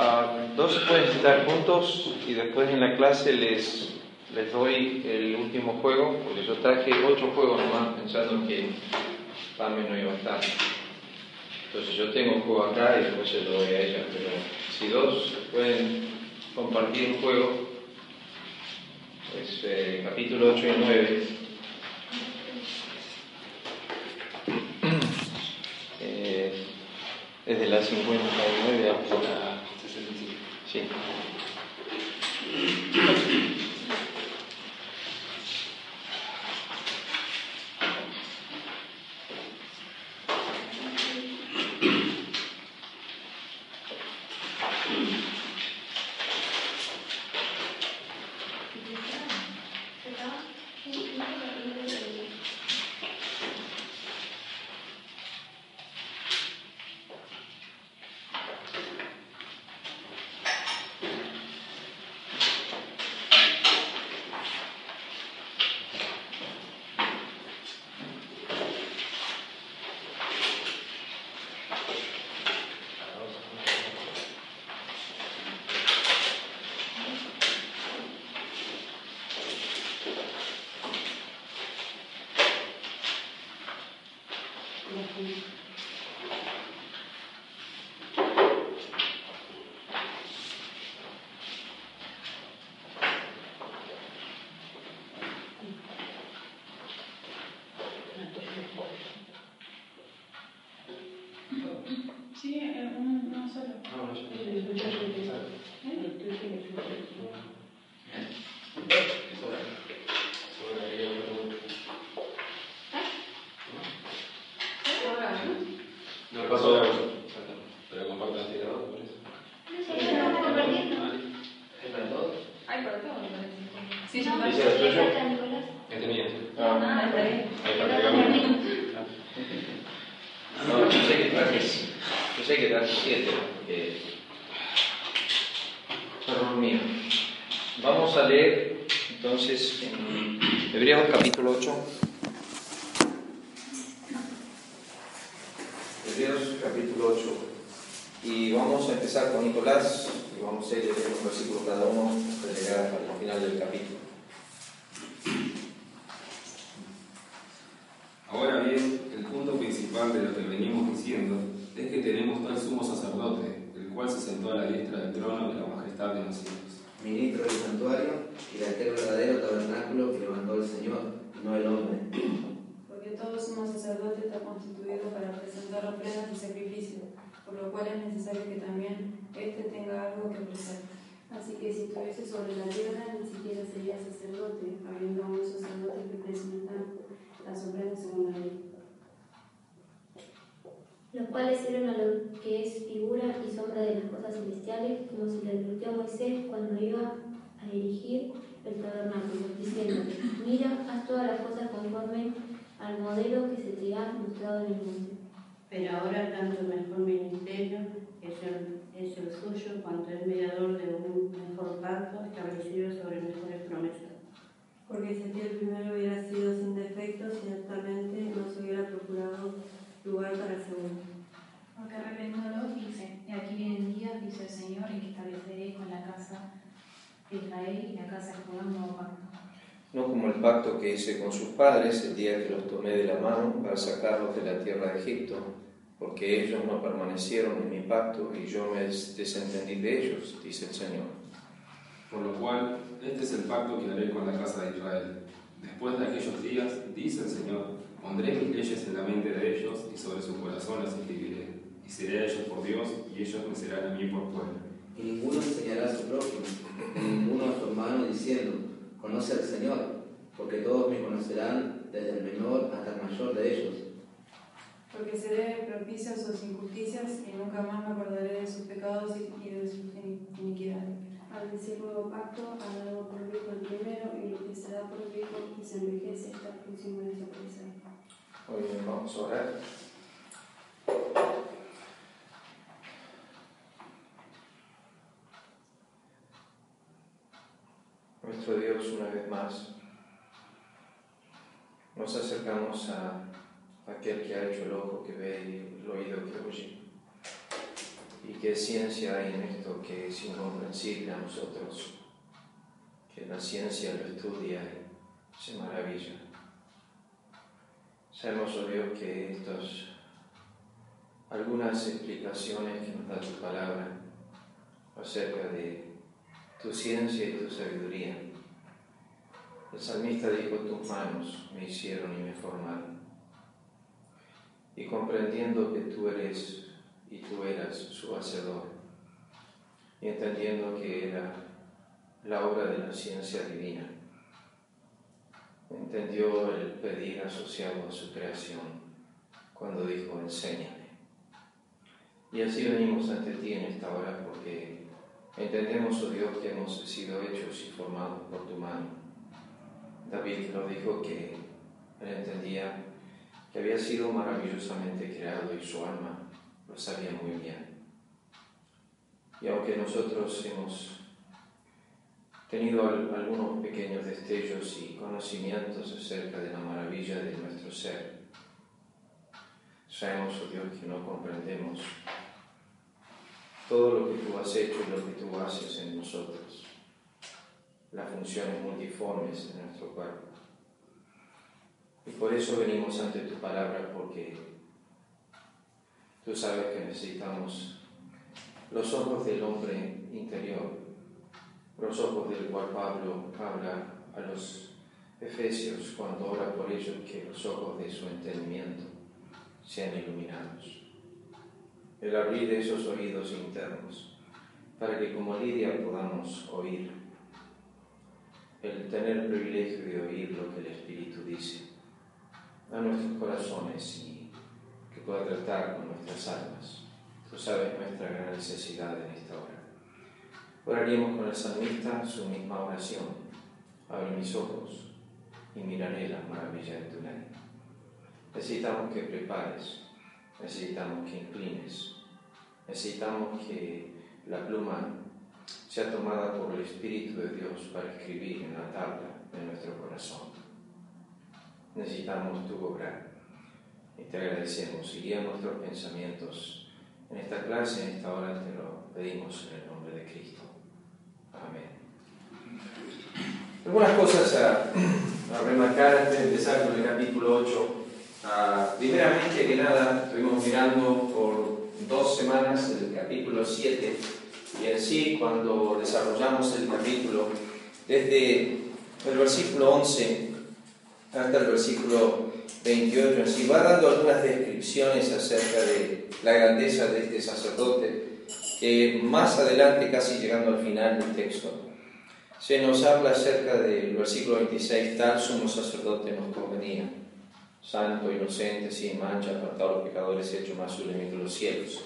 Ah, dos pueden estar juntos y después en la clase les, les doy el último juego, porque yo traje ocho juegos nomás pensando que Pame no iba a estar. Entonces yo tengo un juego acá y después se lo doy a ella, pero si dos pueden compartir un juego, pues capítulo 8 y 9. Eh, desde la 59 hasta la ministro del santuario y de aquel verdadero tabernáculo que levantó el Señor, no el hombre. Porque todo sumo sacerdote está constituido para presentar ofrendas y sacrificios, por lo cual es necesario que también éste tenga algo que ofrecer. Así que si estuviese sobre la tierra, ni siquiera sería sacerdote, habiendo aún sacerdotes que presentan las ofrendas según la ley. Los cuales sirven a lo que es figura y sombra de las cosas celestiales, como se le advirtió a Moisés cuando iba a erigir el tabernáculo, diciendo, mira, haz todas las cosas conforme al modelo que se te ha mostrado en el monte. Pero ahora tanto el mejor ministerio es el, es el suyo, cuanto es mediador de un mejor pacto establecido sobre mejores promesas. Porque si el primero hubiera sido sin defecto, ciertamente no se hubiera procurado lugar para el segundo. Porque dice, y aquí vienen días, dice el Señor, en que estableceré con la casa de Israel y la casa de Judá un nuevo pacto. no como el pacto que hice con sus padres el día que los tomé de la mano para sacarlos de la tierra de Egipto, porque ellos no permanecieron en mi pacto y yo me des- desentendí de ellos, dice el Señor. Por lo cual, este es el pacto que haré con la casa de Israel. Después de aquellos días, dice el Señor, pondré mis leyes en la mente de ellos y sobre su corazón las escribiré. Y seré a ellos por Dios y ellos me serán a mí por pueblo. Y ninguno enseñará a su prójimo, ni ninguno a su hermano diciendo, conoce al Señor, porque todos me conocerán, desde el menor hasta el mayor de ellos. Porque seré propicio a sus injusticias y nunca más me acordaré de sus pecados y y de sus ini- iniquidades. Al decir nuevo pacto, ha dado por viejo el primero, y lo que se da por viejo y se envejece está próximo a desaparecer. Hoy vamos a orar. Nuestro Dios, una vez más, nos acercamos a aquel que ha hecho el ojo que ve y el oído que oye. y qué ciencia hay en esto que es incomprensible a nosotros, que la ciencia lo estudia y se maravilla. Sabemos, oh Dios, que estos, algunas explicaciones que nos da tu palabra acerca de tu ciencia y tu sabiduría, el salmista dijo, tus manos me hicieron y me formaron. Y comprendiendo que tú eres y tú eras su hacedor, y entendiendo que era la obra de la ciencia divina, entendió el pedir asociado a su creación cuando dijo, enséñame. Y así venimos ante ti en esta hora porque entendemos, oh Dios, que hemos sido hechos y formados por tu mano David lo dijo que él entendía que había sido maravillosamente creado y su alma lo sabía muy bien. Y aunque nosotros hemos tenido algunos pequeños destellos y conocimientos acerca de la maravilla de nuestro ser, sabemos, oh Dios, que no comprendemos todo lo que tú has hecho y lo que tú haces en nosotros las funciones multiformes de nuestro cuerpo. Y por eso venimos ante tu palabra, porque tú sabes que necesitamos los ojos del hombre interior, los ojos del cual Pablo habla a los Efesios cuando ora por ellos, que los ojos de su entendimiento sean iluminados. El abrir esos oídos internos, para que como Lidia podamos oír el tener el privilegio de oír lo que el Espíritu dice a nuestros corazones y que pueda tratar con nuestras almas. Tú sabes nuestra gran necesidad en esta hora. Oraríamos con el salmista su misma oración. Abre mis ojos y miraré las maravillas de tu ley. Necesitamos que prepares, necesitamos que inclines, necesitamos que la pluma sea tomada por el Espíritu de Dios para escribir en la tabla de nuestro corazón. Necesitamos tu obra y te agradecemos y guía nuestros pensamientos en esta clase, en esta hora te lo pedimos en el nombre de Cristo. Algunas cosas a, remarcar antes de empezar con el capítulo 8. Ah, primeramente que nada, estuvimos mirando por dos semanas el capítulo 7 y en sí, cuando desarrollamos el capítulo, desde el versículo 11 hasta el versículo 28, en sí, va dando algunas descripciones acerca de la grandeza de este sacerdote, que más adelante, casi llegando al final del texto, se nos habla acerca del versículo 26, tal sumo sacerdote nos convenía, santo, inocente, sin mancha, apartado a los pecadores, hecho más sublime que los cielos.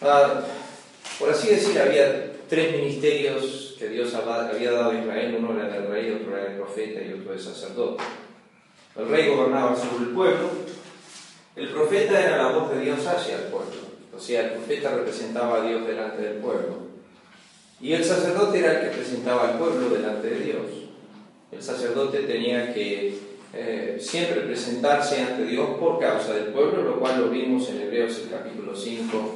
Ah, por así decir, había tres ministerios que Dios había dado a Israel, uno era del rey, otro era el profeta y otro el sacerdote. El rey gobernaba sobre el pueblo, el profeta era la voz de Dios hacia el pueblo, o sea, el profeta representaba a Dios delante del pueblo, y el sacerdote era el que presentaba al pueblo delante de Dios. El sacerdote tenía que eh, siempre presentarse ante Dios por causa del pueblo, lo cual lo vimos en Hebreos el capítulo 5,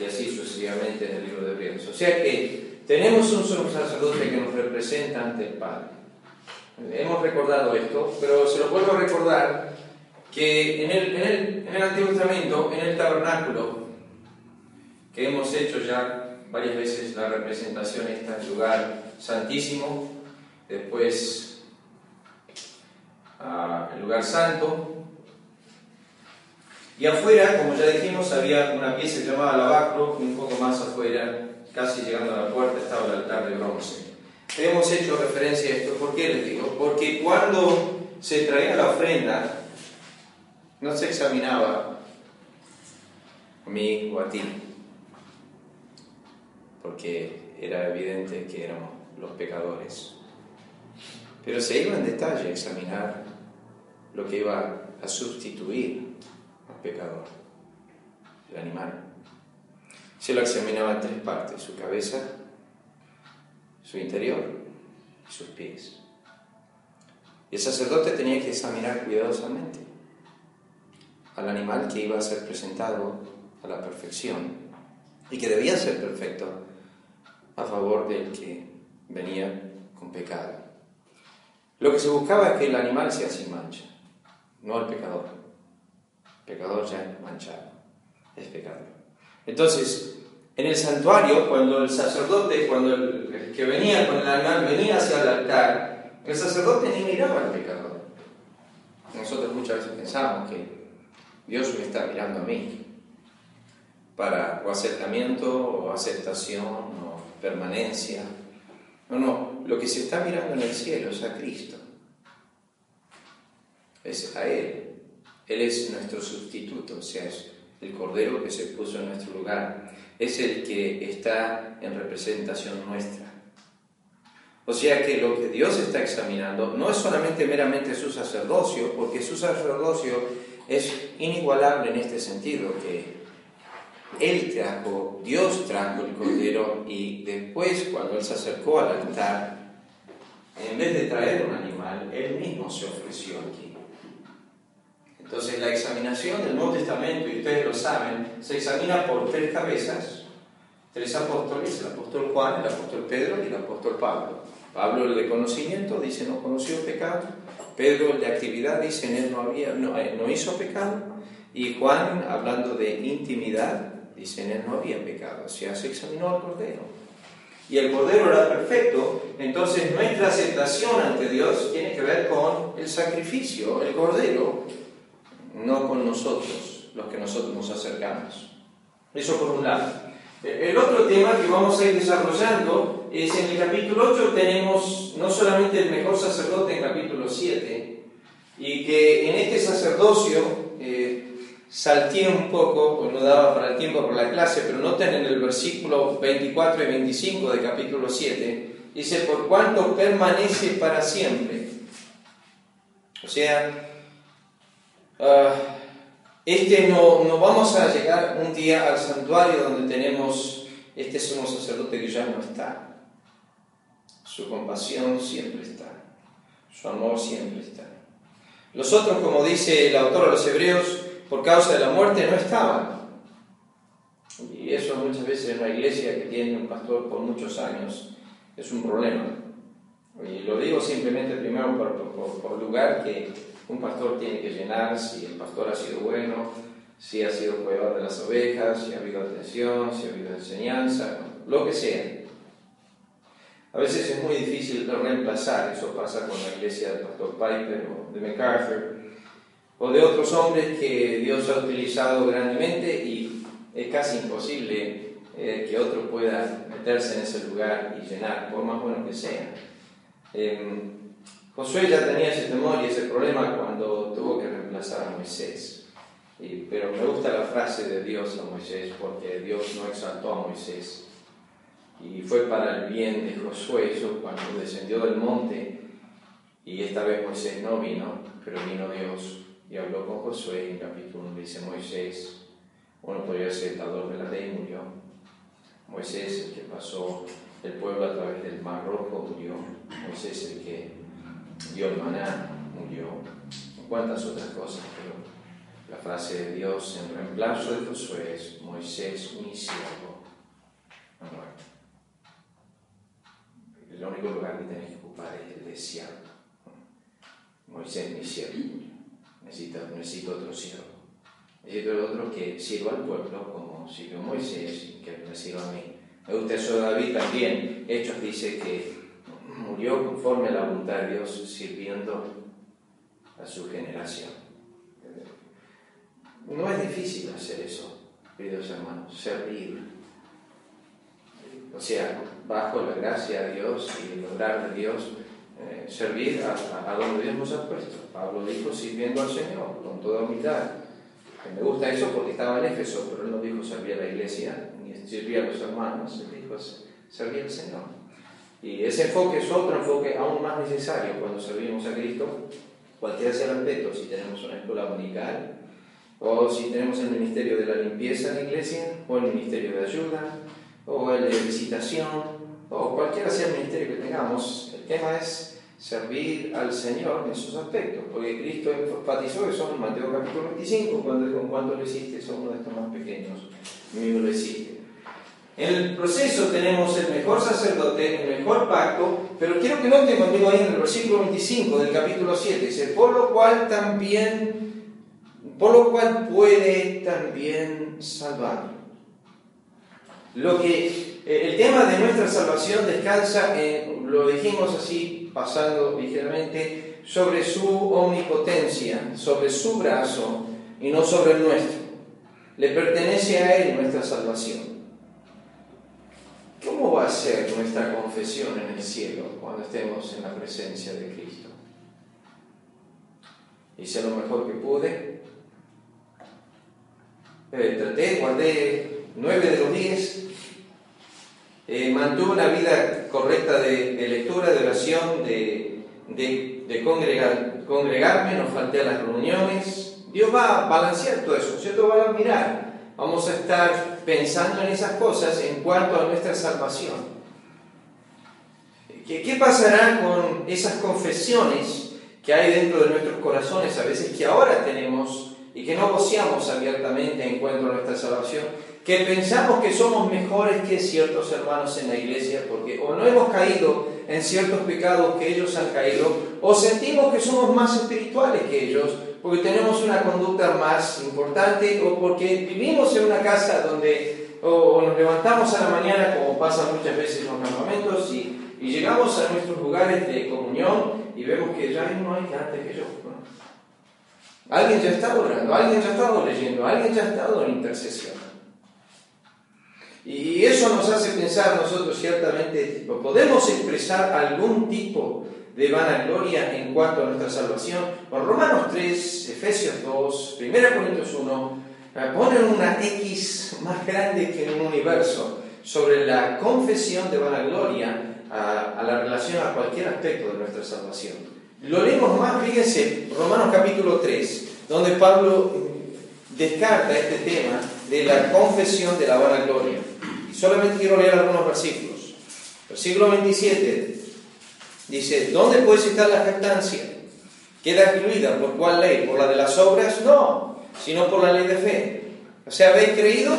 y así sucesivamente en el libro de Hebreos. O sea que tenemos un solo sacerdote que nos representa ante el Padre. Hemos recordado esto, pero se lo vuelvo a recordar que en el, en el, en el Antiguo Testamento, en el tabernáculo, que hemos hecho ya varias veces la representación está en lugar santísimo, después ah, el lugar santo, y afuera, como ya dijimos, había una pieza llamada lavacro, y un poco más afuera, casi llegando a la puerta, estaba el altar de bronce. Hemos hecho referencia a esto, ¿por qué les digo? Porque cuando se traía la ofrenda, no se examinaba a mí o a ti, porque era evidente que éramos los pecadores. Pero se iba en detalle a examinar lo que iba a sustituir pecador, el animal. Se lo examinaba en tres partes, su cabeza, su interior y sus pies. Y el sacerdote tenía que examinar cuidadosamente al animal que iba a ser presentado a la perfección y que debía ser perfecto a favor del que venía con pecado. Lo que se buscaba es que el animal sea sin mancha, no el pecador. El pecador ya es manchado, es pecador. Entonces, en el santuario, cuando el sacerdote, cuando el, que venía con el animal venía hacia el altar, el sacerdote ni miraba al pecador. Nosotros muchas veces pensamos que Dios me está mirando a mí para o acercamiento o aceptación permanencia. No, no, lo que se está mirando en el cielo es a Cristo. Es a Él. Él es nuestro sustituto, o sea, es el Cordero que se puso en nuestro lugar. Es el que está en representación nuestra. O sea que lo que Dios está examinando no es solamente meramente su sacerdocio, porque su sacerdocio es inigualable en este sentido, que Él trajo, Dios trajo el cordero y después cuando Él se acercó al altar, en vez de traer un animal, Él mismo se ofreció aquí. Entonces la examinación del Nuevo Testamento, y ustedes lo saben, se examina por tres cabezas, tres apóstoles, el apóstol Juan, el apóstol Pedro y el apóstol Pablo. Pablo el de conocimiento dice no conoció pecado, Pedro el de actividad dice en él no, había, no, eh, no hizo pecado, y Juan hablando de intimidad dice en él no había pecado, o sea, se examinó al Cordero. Y el Cordero era perfecto, entonces nuestra aceptación ante Dios tiene que ver con el sacrificio, el Cordero, no con nosotros, los que nosotros nos acercamos. Eso por un lado. El otro tema que vamos a ir desarrollando es en el capítulo 8 tenemos no solamente el mejor sacerdote en capítulo 7, y que en este sacerdocio eh, salté un poco, pues no daba para el tiempo por la clase, pero noten en el versículo 24 y 25 de capítulo 7, dice, por cuanto permanece para siempre. O sea, uh, este no, no vamos a llegar un día al santuario donde tenemos este sumo sacerdote que ya no está. Su compasión siempre está. Su amor siempre está. Los otros, como dice el autor de los Hebreos, por causa de la muerte no estaban. Y eso muchas veces en una iglesia que tiene un pastor por muchos años es un problema. Y lo digo simplemente primero por, por, lugar que un pastor tiene que llenar si el pastor ha sido bueno, si ha sido cuidador de las ovejas, si ha habido atención, si ha habido enseñanza, lo que sea. A veces es muy difícil reemplazar, eso pasa con la iglesia del pastor Piper o de MacArthur, o de otros hombres que Dios ha utilizado grandemente y es casi imposible eh, que otro pueda meterse en ese lugar y llenar, por más bueno que sea. Eh, Josué ya tenía ese temor y ese problema cuando tuvo que reemplazar a Moisés. pero me gusta la frase de Dios a Moisés porque Dios no exaltó a Moisés. Y fue para el bien de Josué eso cuando descendió del monte y esta vez Moisés no vino, pero vino Dios y habló con Josué en capítulo 1 dice Moisés, uno podría ser dador de la ley, murió. Moisés el que pasó el pueblo a través del mar rojo murió. Moisés el que dio el maná, murió, cuántas otras cosas, pero la frase de Dios en reemplazo de Josué es Moisés, mi siervo, ha muerto. El único lugar que tenés que ocupar es el de siervo. Moisés, mi siervo, necesito, necesito otro siervo. Necesito otro que sirva al pueblo como sirvió Moisés y que me sirva a mí. Me gusta eso David también. Hechos dice que murió conforme a la voluntad de Dios, sirviendo a su generación. No es difícil hacer eso, queridos hermanos, servir. O sea, bajo la gracia de Dios y el lograr de Dios, eh, servir a, a, donde Dios nos ha puesto. Pablo dijo sirviendo al Señor con toda humildad. me gusta eso porque estaba en Éfeso, pero él no dijo servir a la iglesia ni servir a los hermanos, él dijo servir al Señor. Y ese enfoque es otro enfoque aún más necesario cuando servimos a Cristo, cualquiera sea el aspecto, si tenemos una escuela dominical, o si tenemos el ministerio de la limpieza en la iglesia, o el ministerio de ayuda, o el de visitación, o cualquiera sea el ministerio que tengamos, el tema es servir al Señor en esos aspectos, porque Cristo enfatizó eso en Mateo capítulo 25, cuando cuánto lo hiciste a uno de estos más pequeños, mismo lo hiciste. En el proceso tenemos el mejor sacerdote, el mejor pacto, pero quiero que noten conmigo ahí en el versículo 25 del capítulo 7, dice, por lo cual también, por lo cual puede también salvar. Lo que eh, el tema de nuestra salvación descansa lo dijimos así, pasando ligeramente, sobre su omnipotencia, sobre su brazo y no sobre el nuestro. Le pertenece a Él nuestra salvación. ¿Cómo va a ser nuestra confesión en el cielo cuando estemos en la presencia de Cristo? Hice lo mejor que pude. Eh, traté, guardé nueve de los diez. Eh, mantuve una vida correcta de, lectura, de oración, de, de, congregar, congregarme, no falté a las reuniones. Dios va a balancear todo eso, ¿cierto? Va a mirar vamos a estar pensando en esas cosas en cuanto a nuestra salvación. ¿Qué, ¿Qué, pasará con esas confesiones que hay dentro de nuestros corazones, a veces que ahora tenemos y que no voceamos abiertamente en cuanto a nuestra salvación? Que pensamos que somos mejores que ciertos hermanos en la iglesia porque o no hemos caído en ciertos pecados que ellos han caído, o sentimos que somos más espirituales que ellos, porque tenemos una conducta más importante o porque vivimos en una casa donde o, nos levantamos a la mañana, como pasa muchas veces en los campamentos, y, llegamos a nuestros lugares de comunión y vemos que ya no hay antes que yo. Alguien ya está orando, alguien ya ha estado leyendo, alguien ya ha estado en intercesión. Y eso nos hace pensar nosotros ciertamente, podemos expresar algún tipo de vanagloria en cuanto a nuestra salvación. Con Romanos 3, Efesios 2, 1 Corintios 1, eh, ponen una X más grande que un universo sobre la confesión de vanagloria a, a la relación a cualquier aspecto de nuestra salvación. Lo leemos más, fíjense, Romanos capítulo 3, donde Pablo descarta este tema de la confesión de la vanagloria. Solamente quiero leer algunos versículos. Versículo 27 Dice, ¿dónde puede estar la jactancia? ¿Queda excluida por cuál ley? ¿Por la de las obras? No, sino por la ley de fe. O sea, ¿habéis creído?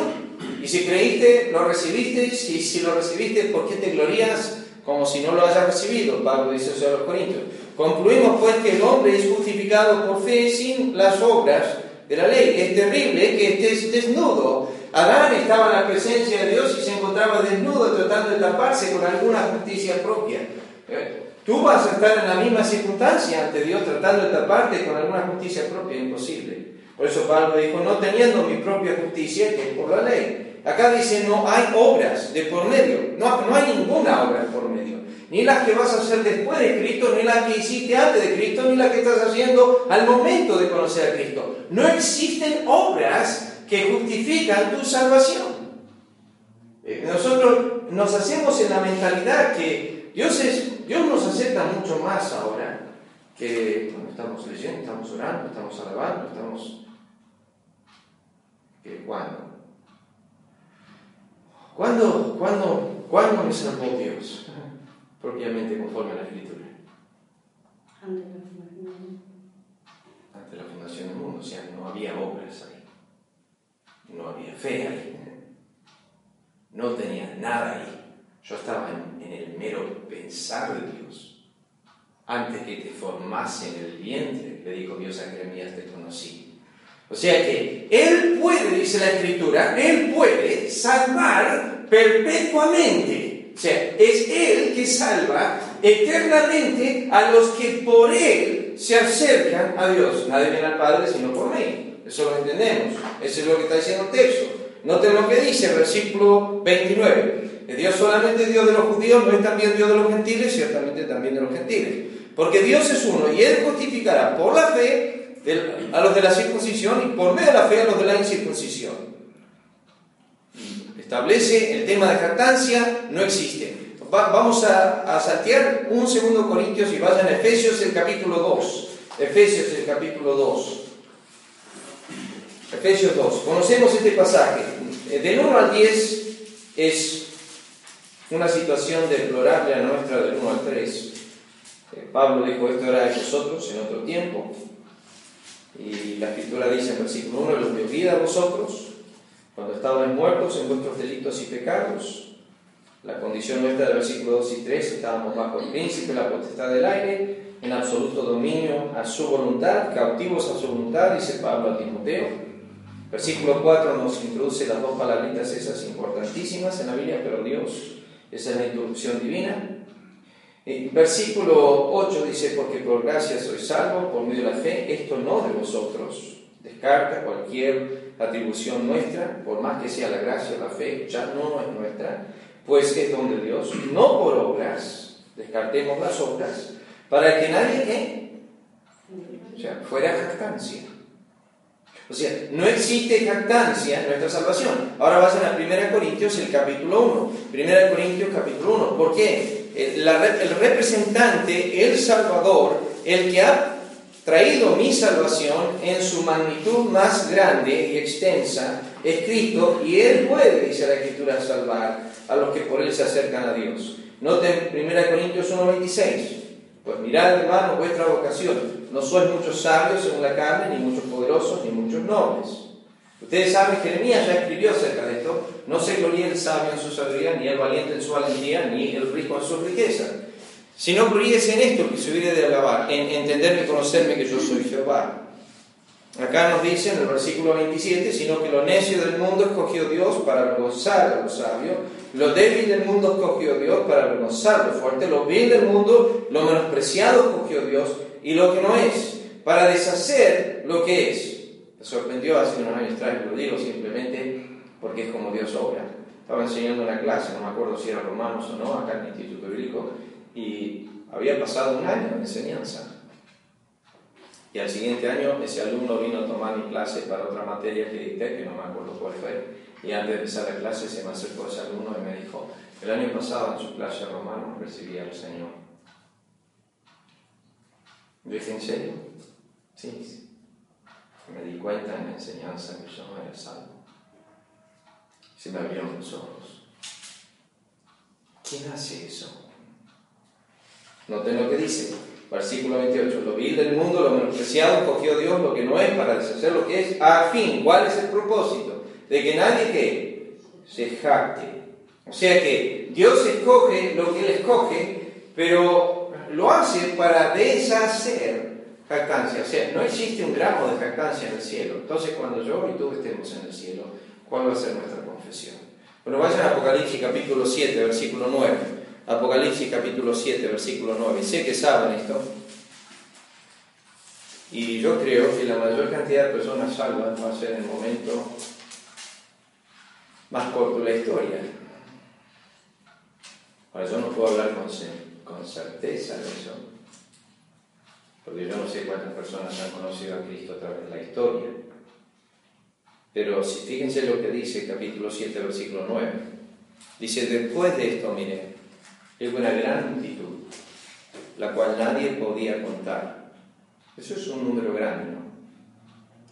Y si creíste, lo recibiste. Y si lo recibiste, ¿por qué te glorías como si no lo hayas recibido? Pablo dice eso a los Corintios. Concluimos pues que el hombre es justificado por fe sin las obras de la ley. Es terrible que estés desnudo. Adán estaba en la presencia de Dios y se encontraba desnudo tratando de taparse con alguna justicia propia. ¿Eh? Tú vas a estar en la misma circunstancia ante Dios tratando de taparte con alguna justicia propia, imposible. Por eso Pablo dijo, no teniendo mi propia justicia, que es por la ley. Acá dice, no hay obras de por medio, no, no hay ninguna obra de por medio. Ni las que vas a hacer después de Cristo, ni las que hiciste antes de Cristo, ni las que estás haciendo al momento de conocer a Cristo. No existen obras que justifican tu salvación. Eh, nosotros nos hacemos en la mentalidad que Dios es Dios nos acepta mucho más ahora que cuando estamos leyendo, estamos orando, estamos alabando, estamos... que cuando. ¿Cuándo, cuándo, ¿Cuándo me salvó Dios? Propiamente conforme a la Escritura. Ante la fundación del mundo. Ante la fundación del mundo, o sea, no había obras. No había fe ahí. No tenía nada ahí. Yo estaba en, el mero pensar de Dios. Antes que te formase en el vientre, le dijo Dios a Jeremías, te conocí. O sea que Él puede, dice la Escritura, Él puede salvar perpetuamente. O sea, es Él que salva eternamente a los que por Él se acercan a Dios. Nadie viene al Padre sino por mí. Eso lo entendemos. Eso es lo que está diciendo el texto. Noten lo que dice el versículo 29 que Dios solamente es Dios de los judíos, no es también Dios de los gentiles, ciertamente también de los gentiles. Porque Dios es uno y Él justificará por la fe a los de la circuncisión y por medio de la fe a los de la incircuncisión. Establece el tema de jactancia, no existe. vamos a, a saltear un segundo Corintios y vayan a Efesios el capítulo 2. Efesios el capítulo 2. Efesios 2. Conocemos este pasaje. Del 1 al 10 es una situación deplorable a nuestra del 1 al 3. Eh, Pablo dijo, esto era de vosotros en otro tiempo. Y la escritura dice en versículo 1, los que olvida a vosotros, cuando estábamos muertos en vuestros delitos y pecados, la condición nuestra del versículo 2 y 3, estábamos bajo el príncipe, la potestad del aire, en absoluto dominio a su voluntad, cautivos a su voluntad, dice Pablo a Timoteo. Versículo 4 nos introduce las dos palabritas esas importantísimas en la Biblia, pero Dios, esa es la introducción divina. versículo 8 dice, porque por gracia soy salvo, por medio de la fe, esto no de vosotros. Descarta cualquier atribución nuestra, por más que sea la gracia, la fe, ya no es nuestra, pues es don de Dios, no por obras, descartemos las obras, para que nadie ¿qué? O sea, fuera jactancia. O sea, no existe jactancia en nuestra salvación. Ahora vas a 1 Corintios, el capítulo 1. 1 Corintios, capítulo 1. ¿Por qué? El, el representante, el Salvador, el que ha traído mi salvación en su magnitud más grande y extensa, escrito, y Él puede, dice la Escritura, salvar a los que por Él se acercan a Dios. Noten 1 Corintios 1.26, pues mirad hermanos vuestra vocación, no sois muchos sabios según la carne, ni muchos poderosos, ni muchos nobles. Ustedes saben, Jeremías ya escribió acerca de esto, no se gloríe el sabio en su sabiduría, ni el valiente en su valentía, ni el rico en su riqueza si no en esto que se hubiera de alabar, en entenderme y conocerme que yo soy Jehová. Acá nos dice en el versículo 27, sino que lo necio del mundo escogió Dios para avergonzar a los sabios, lo débil del mundo escogió Dios para avergonzar lo fuerte, lo vil del mundo, lo menospreciado escogió Dios, y lo que no es, para deshacer lo que es. Me sorprendió hace unos años atrás, lo digo simplemente porque es como Dios obra. Estaba enseñando una clase, no me acuerdo si era romanos o no, acá en el Instituto Bíblico, y había pasado un año de enseñanza. Y al siguiente año ese alumno vino a tomar mi clase para otra materia que dicté, que no me acuerdo cuál fue, y antes de empezar la clase se me acercó ese alumno y me dijo, el año pasado en su clase romano recibí al Señor. Yo dije, ¿en serio? Sí, Me di cuenta en la enseñanza que yo no era salvo. Se me abrieron los ojos. ¿Quién hace eso? Noten lo que dice, versículo 28, lo vil del mundo, lo menospreciado, cogió Dios lo que no es para deshacer lo que es, a fin, ¿cuál es el propósito? De que nadie que se jacte. O sea que Dios escoge lo que Él escoge, pero lo hace para deshacer jactancia. O sea, no existe un gramo de jactancia en el cielo. Entonces, cuando yo y tú estemos en el cielo, ¿cuál va a ser nuestra confesión? Bueno, vayan a Apocalipsis capítulo 7, versículo 9. Apocalipsis capítulo 7, versículo 9. Sé que saben esto. Y yo creo que la mayor cantidad de personas salvas va a ser en el momento más corto de la historia. Ahora, yo no puedo hablar con, con certeza de eso, porque yo no sé cuántas personas han conocido a Cristo a través de la historia. Pero si fíjense lo que dice capítulo 7, versículo 9. Dice, después de esto, miren, es una gran multitud, la cual nadie podía contar. Eso es un número grande, ¿no?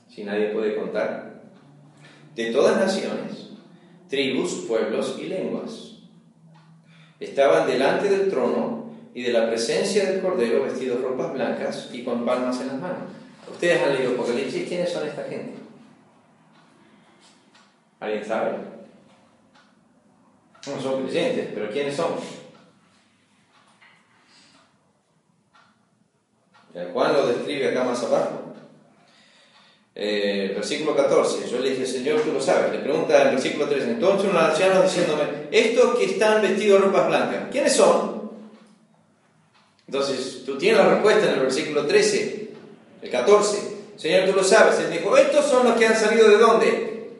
Si nadie puede contar. De todas naciones, tribus, pueblos y lenguas. Estaban delante del trono y de la presencia del Cordero vestidos ropas blancas y con palmas en las manos. Ustedes han leído Apocalipsis, ¿quiénes son esta gente? ¿Alguien sabe? No son creyentes, pero ¿quiénes son? Juan lo describe acá más abajo. Eh, versículo 14, yo le dije, Señor, tú lo sabes. Le pregunta en versículo 13, entonces un anciano diciéndome, estos que están vestidos de ropas blancas, ¿quiénes son? Entonces, tú tienes la respuesta en el versículo 13, el 14. Señor, tú lo sabes. Él dijo, estos son los que han salido de dónde?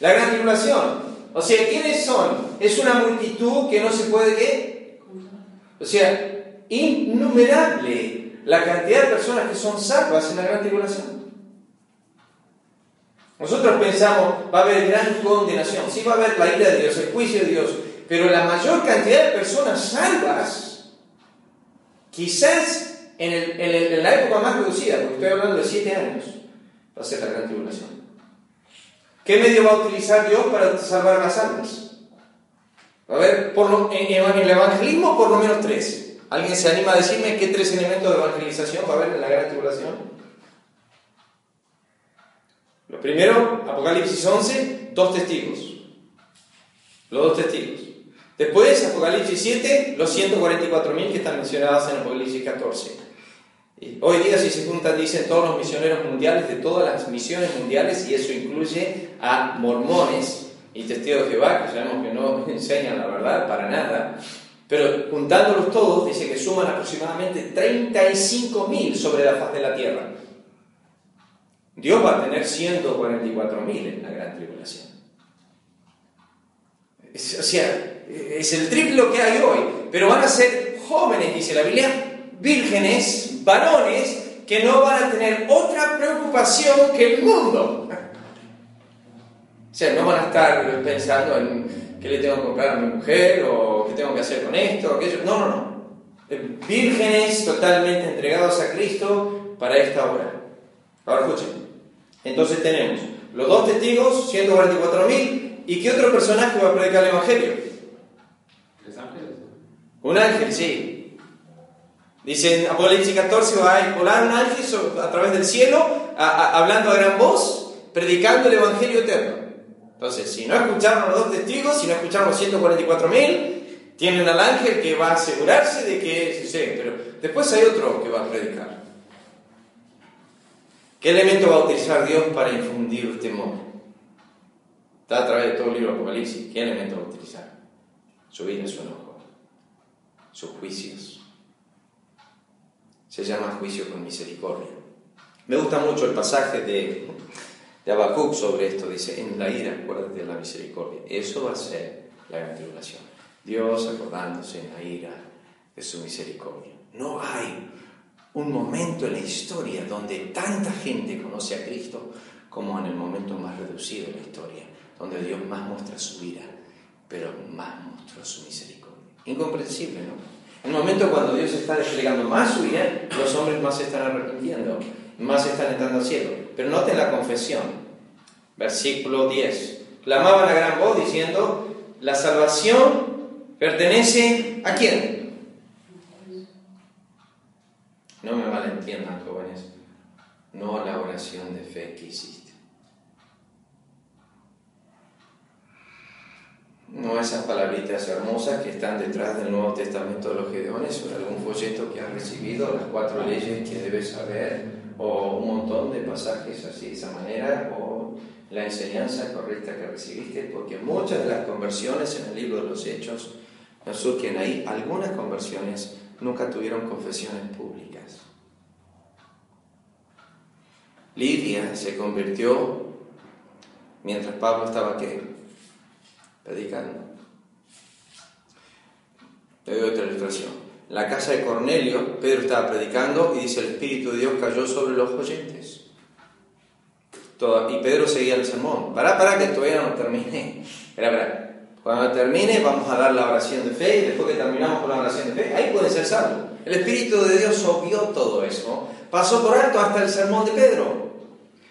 La gran tribulación. O sea, ¿quiénes son? Es una multitud que no se puede qué? O sea, innumerable la cantidad de personas que son salvas en la gran tribulación. Nosotros pensamos, va a haber gran condenación, sí va a haber la ira de Dios, el juicio de Dios, pero la mayor cantidad de personas salvas, quizás en, la época más reducida, porque estoy hablando de siete años, va a ser la gran tribulación. ¿Qué medio va a utilizar Dios para salvar las almas? A por en, en el evangelismo, por lo menos tres. ¿Alguien se anima a decirme qué tres elementos de evangelización va a haber en la gran tribulación? Lo primero, Apocalipsis 11, dos testigos. Los dos testigos. Después, Apocalipsis 7, los 144.000 que están mencionados en Apocalipsis 14. Hoy día, si se juntan, dicen todos los misioneros mundiales de todas las misiones mundiales, y eso incluye a mormones y testigos de Jehová, que sabemos que no enseñan la verdad para nada, pero juntándolos todos, dice que suman aproximadamente 35.000 sobre la faz de la tierra. Dios va a tener 144.000 en la gran tribulación. o sea, es el triple que hay hoy, pero van a ser jóvenes, dice la Biblia, vírgenes, varones, que no van a tener otra preocupación que el mundo. O sea, no van a estar pensando en qué le tengo que comprar a mi mujer o qué tengo que hacer con esto aquello. No, no, no. Vírgenes totalmente entregados a Cristo para esta hora. Ahora escuchen. Entonces tenemos los dos testigos, 144.000, ¿y qué otro personaje va a predicar el Evangelio? ¿Tres ángeles? Un ángel, sí. Dice en Apocalipsis 14 va a volar un ángel a través del cielo, hablando a gran voz, predicando el Evangelio eterno. Entonces, si no escucharon los dos testigos, si no escucharon los 144.000, tienen al ángel que va a asegurarse de que sucede. Pero después hay otro que va a predicar. ¿Qué elemento va a utilizar Dios para infundir temor? Está a través de todo el libro de Apocalipsis. ¿Qué elemento va a utilizar? Su ira, su enojo, sus juicios. Se llama juicio con misericordia. Me gusta mucho el pasaje de, de Habacuc sobre esto. Dice, en la ira acuérdate de la misericordia. Eso va a ser la gran tribulación. Dios acordándose en la ira de su misericordia. No hay un momento en la historia donde tanta gente conoce a Cristo como en el momento más reducido de la historia, donde Dios más muestra su ira, pero más muestra su misericordia. Incomprensible, ¿no? En el momento cuando Dios está desplegando más su ira, los hombres más se están arrepintiendo, más están entrando al cielo. Pero noten la confesión, versículo 10. Clamaban a gran voz diciendo, la salvación pertenece a quién? No me malentiendan, jóvenes, no la oración de fe que hiciste. No esas palabritas hermosas que están detrás del Nuevo Testamento de los Gedeones o algún folleto que has recibido, las cuatro leyes que debes saber, o un montón de pasajes así de esa manera, o la enseñanza correcta que recibiste, porque muchas de las conversiones en el libro de los Hechos nos surgen ahí. Algunas conversiones nunca tuvieron confesiones públicas. Lidia se convirtió mientras Pablo estaba ¿qué? predicando. Le doy otra ilustración. La casa de Cornelio, Pedro estaba predicando y dice el Espíritu de Dios cayó sobre los oyentes. y Pedro seguía el sermón. Pará, pará, que todavía no terminé. Espera, espera. Cuando termine vamos a dar la oración de fe y después que terminamos con la oración de fe, ahí puede ser salvo. El Espíritu de Dios obvió todo eso. Pasó por alto hasta el sermón de Pedro.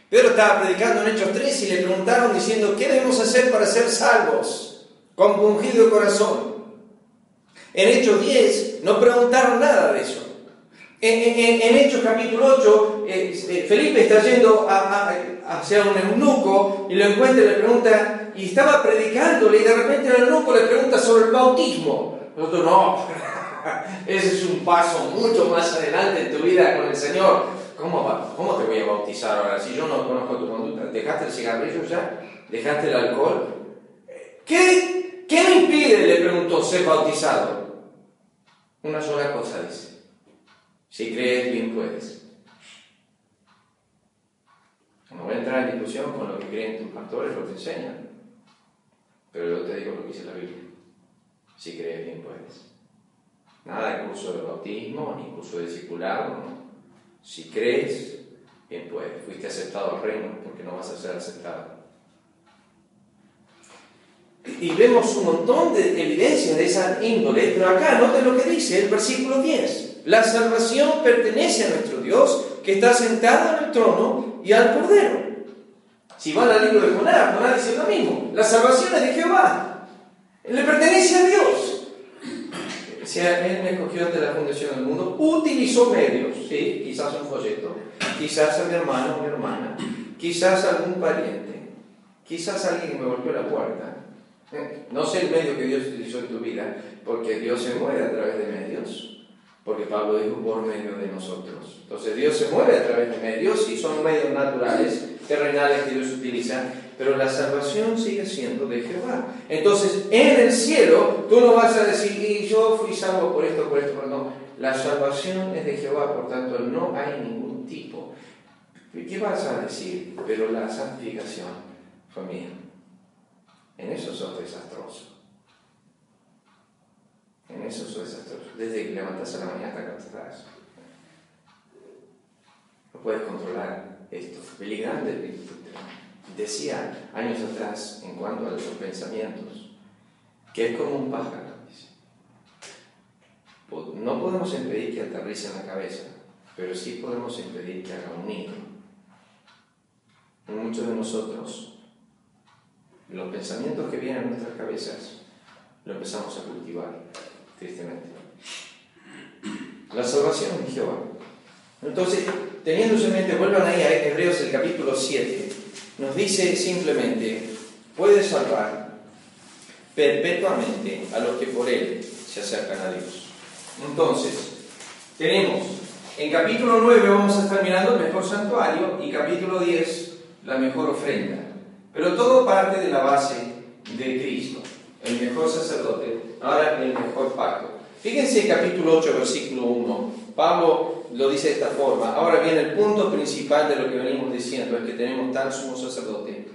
Pedro estaba predicando en Hechos 3 y le preguntaron diciendo, ¿qué debemos hacer para ser salvos? Compungido de corazón. En Hechos 10 no preguntaron nada de eso. En, Hechos capítulo 8, eh, eh, Felipe está yendo hacia un eunuco y lo encuentra y le pregunta, y estaba predicándole y de repente el eunuco le pregunta sobre el bautismo. Nosotros no, ese es un paso mucho más adelante en tu vida con el Señor. ¿Cómo, ¿Cómo te voy a bautizar ahora si yo no conozco tu conducta? ¿Dejaste el cigarrillo ya? ¿Dejaste el alcohol? ¿Qué, qué me impide, le preguntó, ser bautizado? Una sola cosa dice. Si crees, bien puedes. No voy a entrar en discusión con lo que creen tus pastores, lo que enseñan. Pero yo te digo lo que dice la Biblia. Si crees, bien puedes. Nada de curso de bautismo, ni curso de discipulado, no. Si crees, bien puedes. Fuiste aceptado al reino, porque no vas a ser aceptado. Y vemos un montón de evidencias de esa índole, pero acá noten lo que dice el versículo 10. La salvación pertenece a nuestro Dios que está sentado en el trono y al Cordero. Si van al libro de Jonás, Jonás dice lo mismo. La salvación es de Jehová. Le pertenece a Dios. Si Él me escogió de la fundación del mundo, utilizó medios, ¿sí? quizás un folleto, quizás a mi hermano o mi hermana, quizás algún pariente, quizás alguien que me golpeó la puerta. No sé el medio que Dios utilizó en tu vida, porque Dios se mueve a través de medios porque Pablo dijo por medio de nosotros. Entonces Dios se mueve a través de medios y son medios naturales, terrenales que Dios utiliza, pero la salvación sigue siendo de Jehová. Entonces en el cielo tú no vas a decir, y yo fui salvo por esto, por esto, pero no. La salvación es de Jehová, por tanto no hay ningún tipo. ¿Qué vas a decir? Pero la santificación fue mía. En eso sos desastroso. En eso sos desastroso. Desde que levantas a la mañana hasta que estás. No puedes controlar esto. Graham decía años atrás, en cuanto a los pensamientos, que es como un pájaro. No podemos impedir que aterrice en la cabeza, pero sí podemos impedir que haga un nido. Muchos de nosotros, los pensamientos que vienen a nuestras cabezas, lo empezamos a cultivar tristemente. La salvación de Jehová. Entonces, teniendo en mente, vuelvan ahí a Hebreos el capítulo 7, nos dice simplemente, puede salvar perpetuamente a los que por él se acercan a Dios. Entonces, tenemos en capítulo 9 vamos a estar mirando el mejor santuario y capítulo 10 la mejor ofrenda. Pero todo parte de la base de Cristo el mejor sacerdote, ahora el mejor pacto. Fíjense capítulo 8, versículo 1. Pablo lo dice de esta forma. Ahora bien, el punto principal de lo que venimos diciendo es que tenemos tal sumo sacerdote,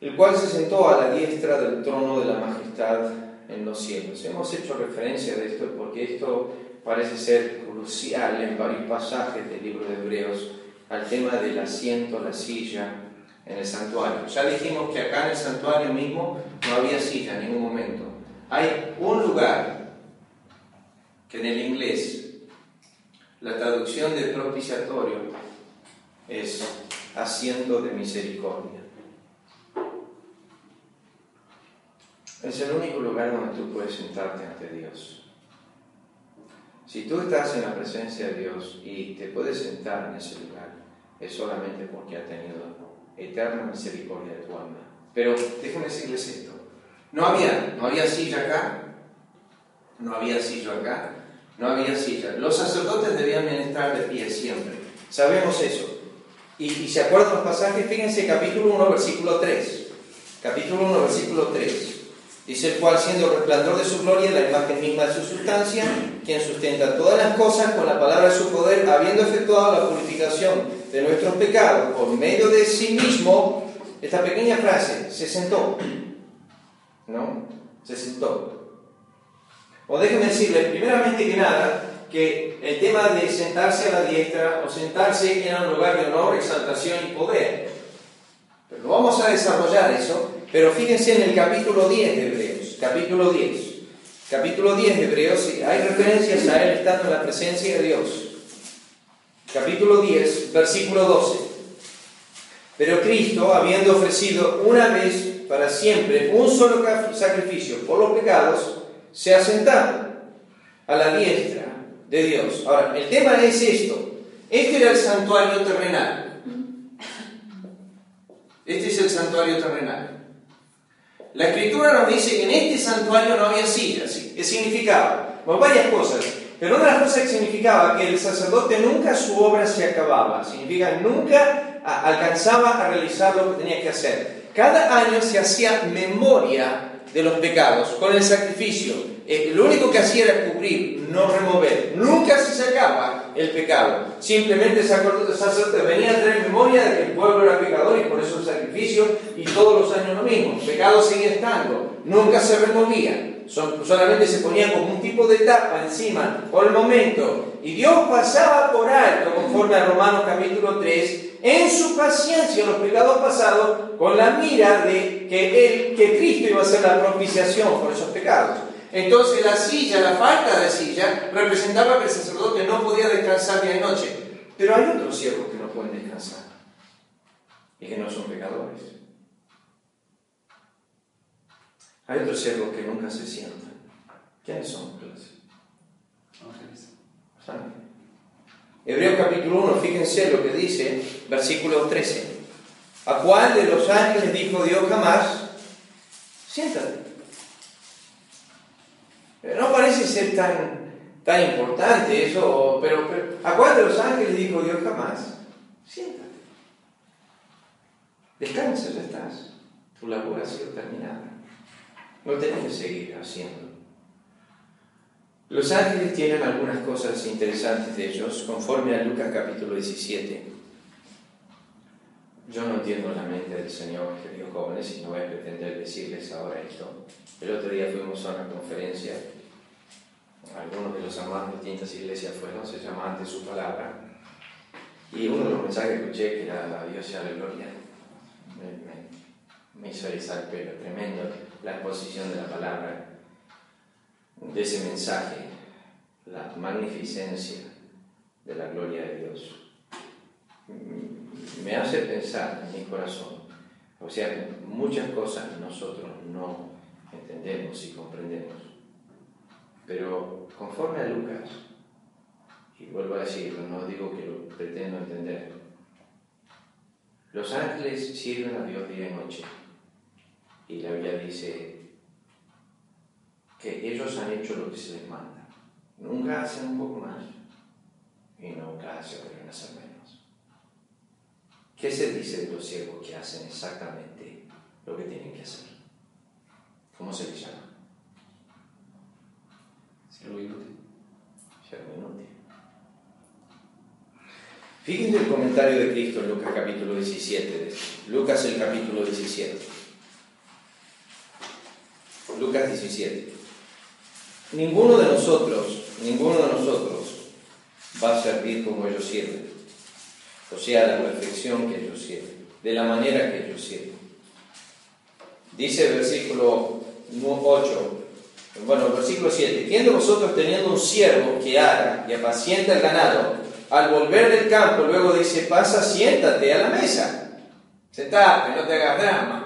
el cual se sentó a la diestra del trono de la majestad en los cielos. Hemos hecho referencia de esto porque esto parece ser crucial en varios pasajes del libro de Hebreos al tema del asiento, la silla, en el santuario. Ya dijimos que acá en el santuario mismo no había silla en ningún momento. Hay un lugar que en el inglés la traducción de propiciatorio es asiento de misericordia. Es el único lugar donde tú puedes sentarte ante Dios. Si tú estás en la presencia de Dios y te puedes sentar en ese lugar, es solamente porque ha tenido eterna misericordia de tu alma. Pero déjame decirles esto. No había, no había silla acá, no había silla acá, no había silla. Los sacerdotes debían ministrar de pie siempre. Sabemos eso. Y, y se acuerdan los pasajes, fíjense capítulo 1, versículo 3. Capítulo 1, versículo 3. Dice el cual, siendo el resplandor de su gloria, la imagen misma de su sustancia, quien sustenta todas las cosas con la palabra de su poder, habiendo efectuado la purificación de nuestros pecados por medio de sí mismo, esta pequeña frase, se sentó. ¿No? Se sentó. O déjenme decirles, primeramente que nada, que el tema de sentarse a la diestra o sentarse era un lugar de honor, exaltación y poder. Pero lo vamos a desarrollar eso pero fíjense en el capítulo 10 de Hebreos, capítulo 10. Capítulo 10 de Hebreos, hay referencias a él estando en la presencia de Dios. Capítulo 10, versículo 12. Pero Cristo, habiendo ofrecido una vez para siempre un solo sacrificio por los pecados, se ha sentado a la diestra de Dios. Ahora, el tema es esto. Este era el santuario terrenal. Este es el santuario terrenal. La escritura nos dice que en este santuario no había sillas. ¿Qué significaba? Bueno, varias cosas. Pero una de cosas que significaba que el sacerdote nunca su obra se acababa. Significa nunca alcanzaba a realizar lo que tenía que hacer. Cada año se hacía memoria de los pecados con el sacrificio. Eh, lo único que hacía era cubrir, no remover. Nunca se sacaba el pecado. Simplemente el sacerdote venía a traer memoria de que el pueblo era pecador y por eso el sacrificio y todos los años lo mismo. El pecado seguía estando, nunca se removía. Solamente se ponía como un tipo de tapa encima por el momento. Y Dios pasaba por alto, conforme a Romanos capítulo 3, en su paciencia los pecados pasados, con la mira de que, él, que Cristo iba a ser la propiciación por esos pecados. Entonces la silla, la falta de silla, representaba que el sacerdote no podía descansar día y noche. Pero hay otros siervos que no pueden descansar y que no son pecadores. Hay otros siervos que nunca se sientan. ¿Quiénes son? Ángeles. Hebreos capítulo 1, fíjense lo que dice, versículo 13. ¿A cuál de los ángeles dijo Dios jamás? Siéntate. No parece ser tan, tan importante eso, pero, pero ¿a cuál de los ángeles dijo Dios jamás? Siéntate. Descansa, ya estás. Tu labor ha sido terminada. No tenés que seguir haciendo. Los ángeles tienen algunas cosas interesantes de ellos, conforme a Lucas capítulo 17. Yo no entiendo la mente del Señor, queridos jóvenes, y no voy a pretender decirles ahora esto. El otro día fuimos a una conferencia, algunos de los amados de distintas iglesias fueron, se llama Ante su palabra, y uno de los mensajes que escuché que era la Dios sea la gloria, me, me hizo erizar el pelo, tremendo la exposición de la palabra de ese mensaje, la magnificencia de la gloria de Dios. Me hace pensar en mi corazón, o sea, muchas cosas nosotros no entendemos y comprendemos, pero conforme a Lucas, y vuelvo a decirlo, no digo que lo pretendo entender, los ángeles sirven a Dios día y noche, y la Biblia dice que ellos han hecho lo que se les manda. Nunca hacen un poco más y nunca se pueden hacer menos. ¿Qué se dice de los siervos que hacen exactamente lo que tienen que hacer? ¿Cómo se les llama? Siervo inútil. Siervo inútil. Fíjense el comentario de Cristo en Lucas capítulo 17. Lucas el capítulo 17. Lucas 17. Ninguno de nosotros, ninguno de nosotros va a servir como ellos sirven. O sea, la perfección que ellos sirven, de la manera que ellos sirven. Dice el versículo 8, bueno, el versículo 7, ¿quién de vosotros teniendo un siervo que haga y apacienta el ganado, al volver del campo, luego dice, pasa, siéntate a la mesa? Sentate, no te hagas drama.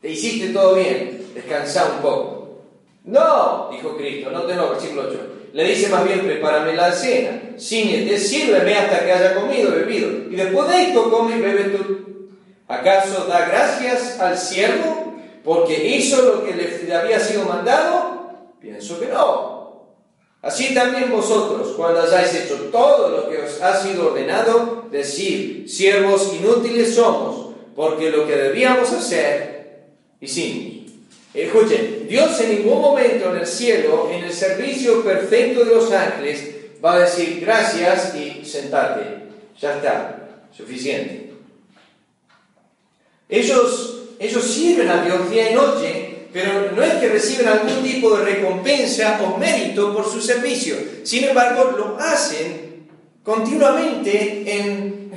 Te hiciste todo bien, descansa un poco. No, dijo Cristo, no tengo versículo 8. Le dice más bien, prepárame la cena, ciñete, sírveme hasta que haya comido bebido. Y después de esto come y bebe tú. ¿Acaso da gracias al siervo porque hizo lo que le había sido mandado? Pienso que no. Así también vosotros, cuando hayáis hecho todo lo que os ha sido ordenado, decir, siervos inútiles somos, porque lo que debíamos hacer, hicimos. Escuchen, Dios en ningún momento en el cielo, en el servicio perfecto de los ángeles, va a decir gracias y sentate. Ya está, suficiente. Ellos, ellos sirven a Dios día y noche, pero no es que reciben algún tipo de recompensa o mérito por su servicio. Sin embargo, lo hacen continuamente en,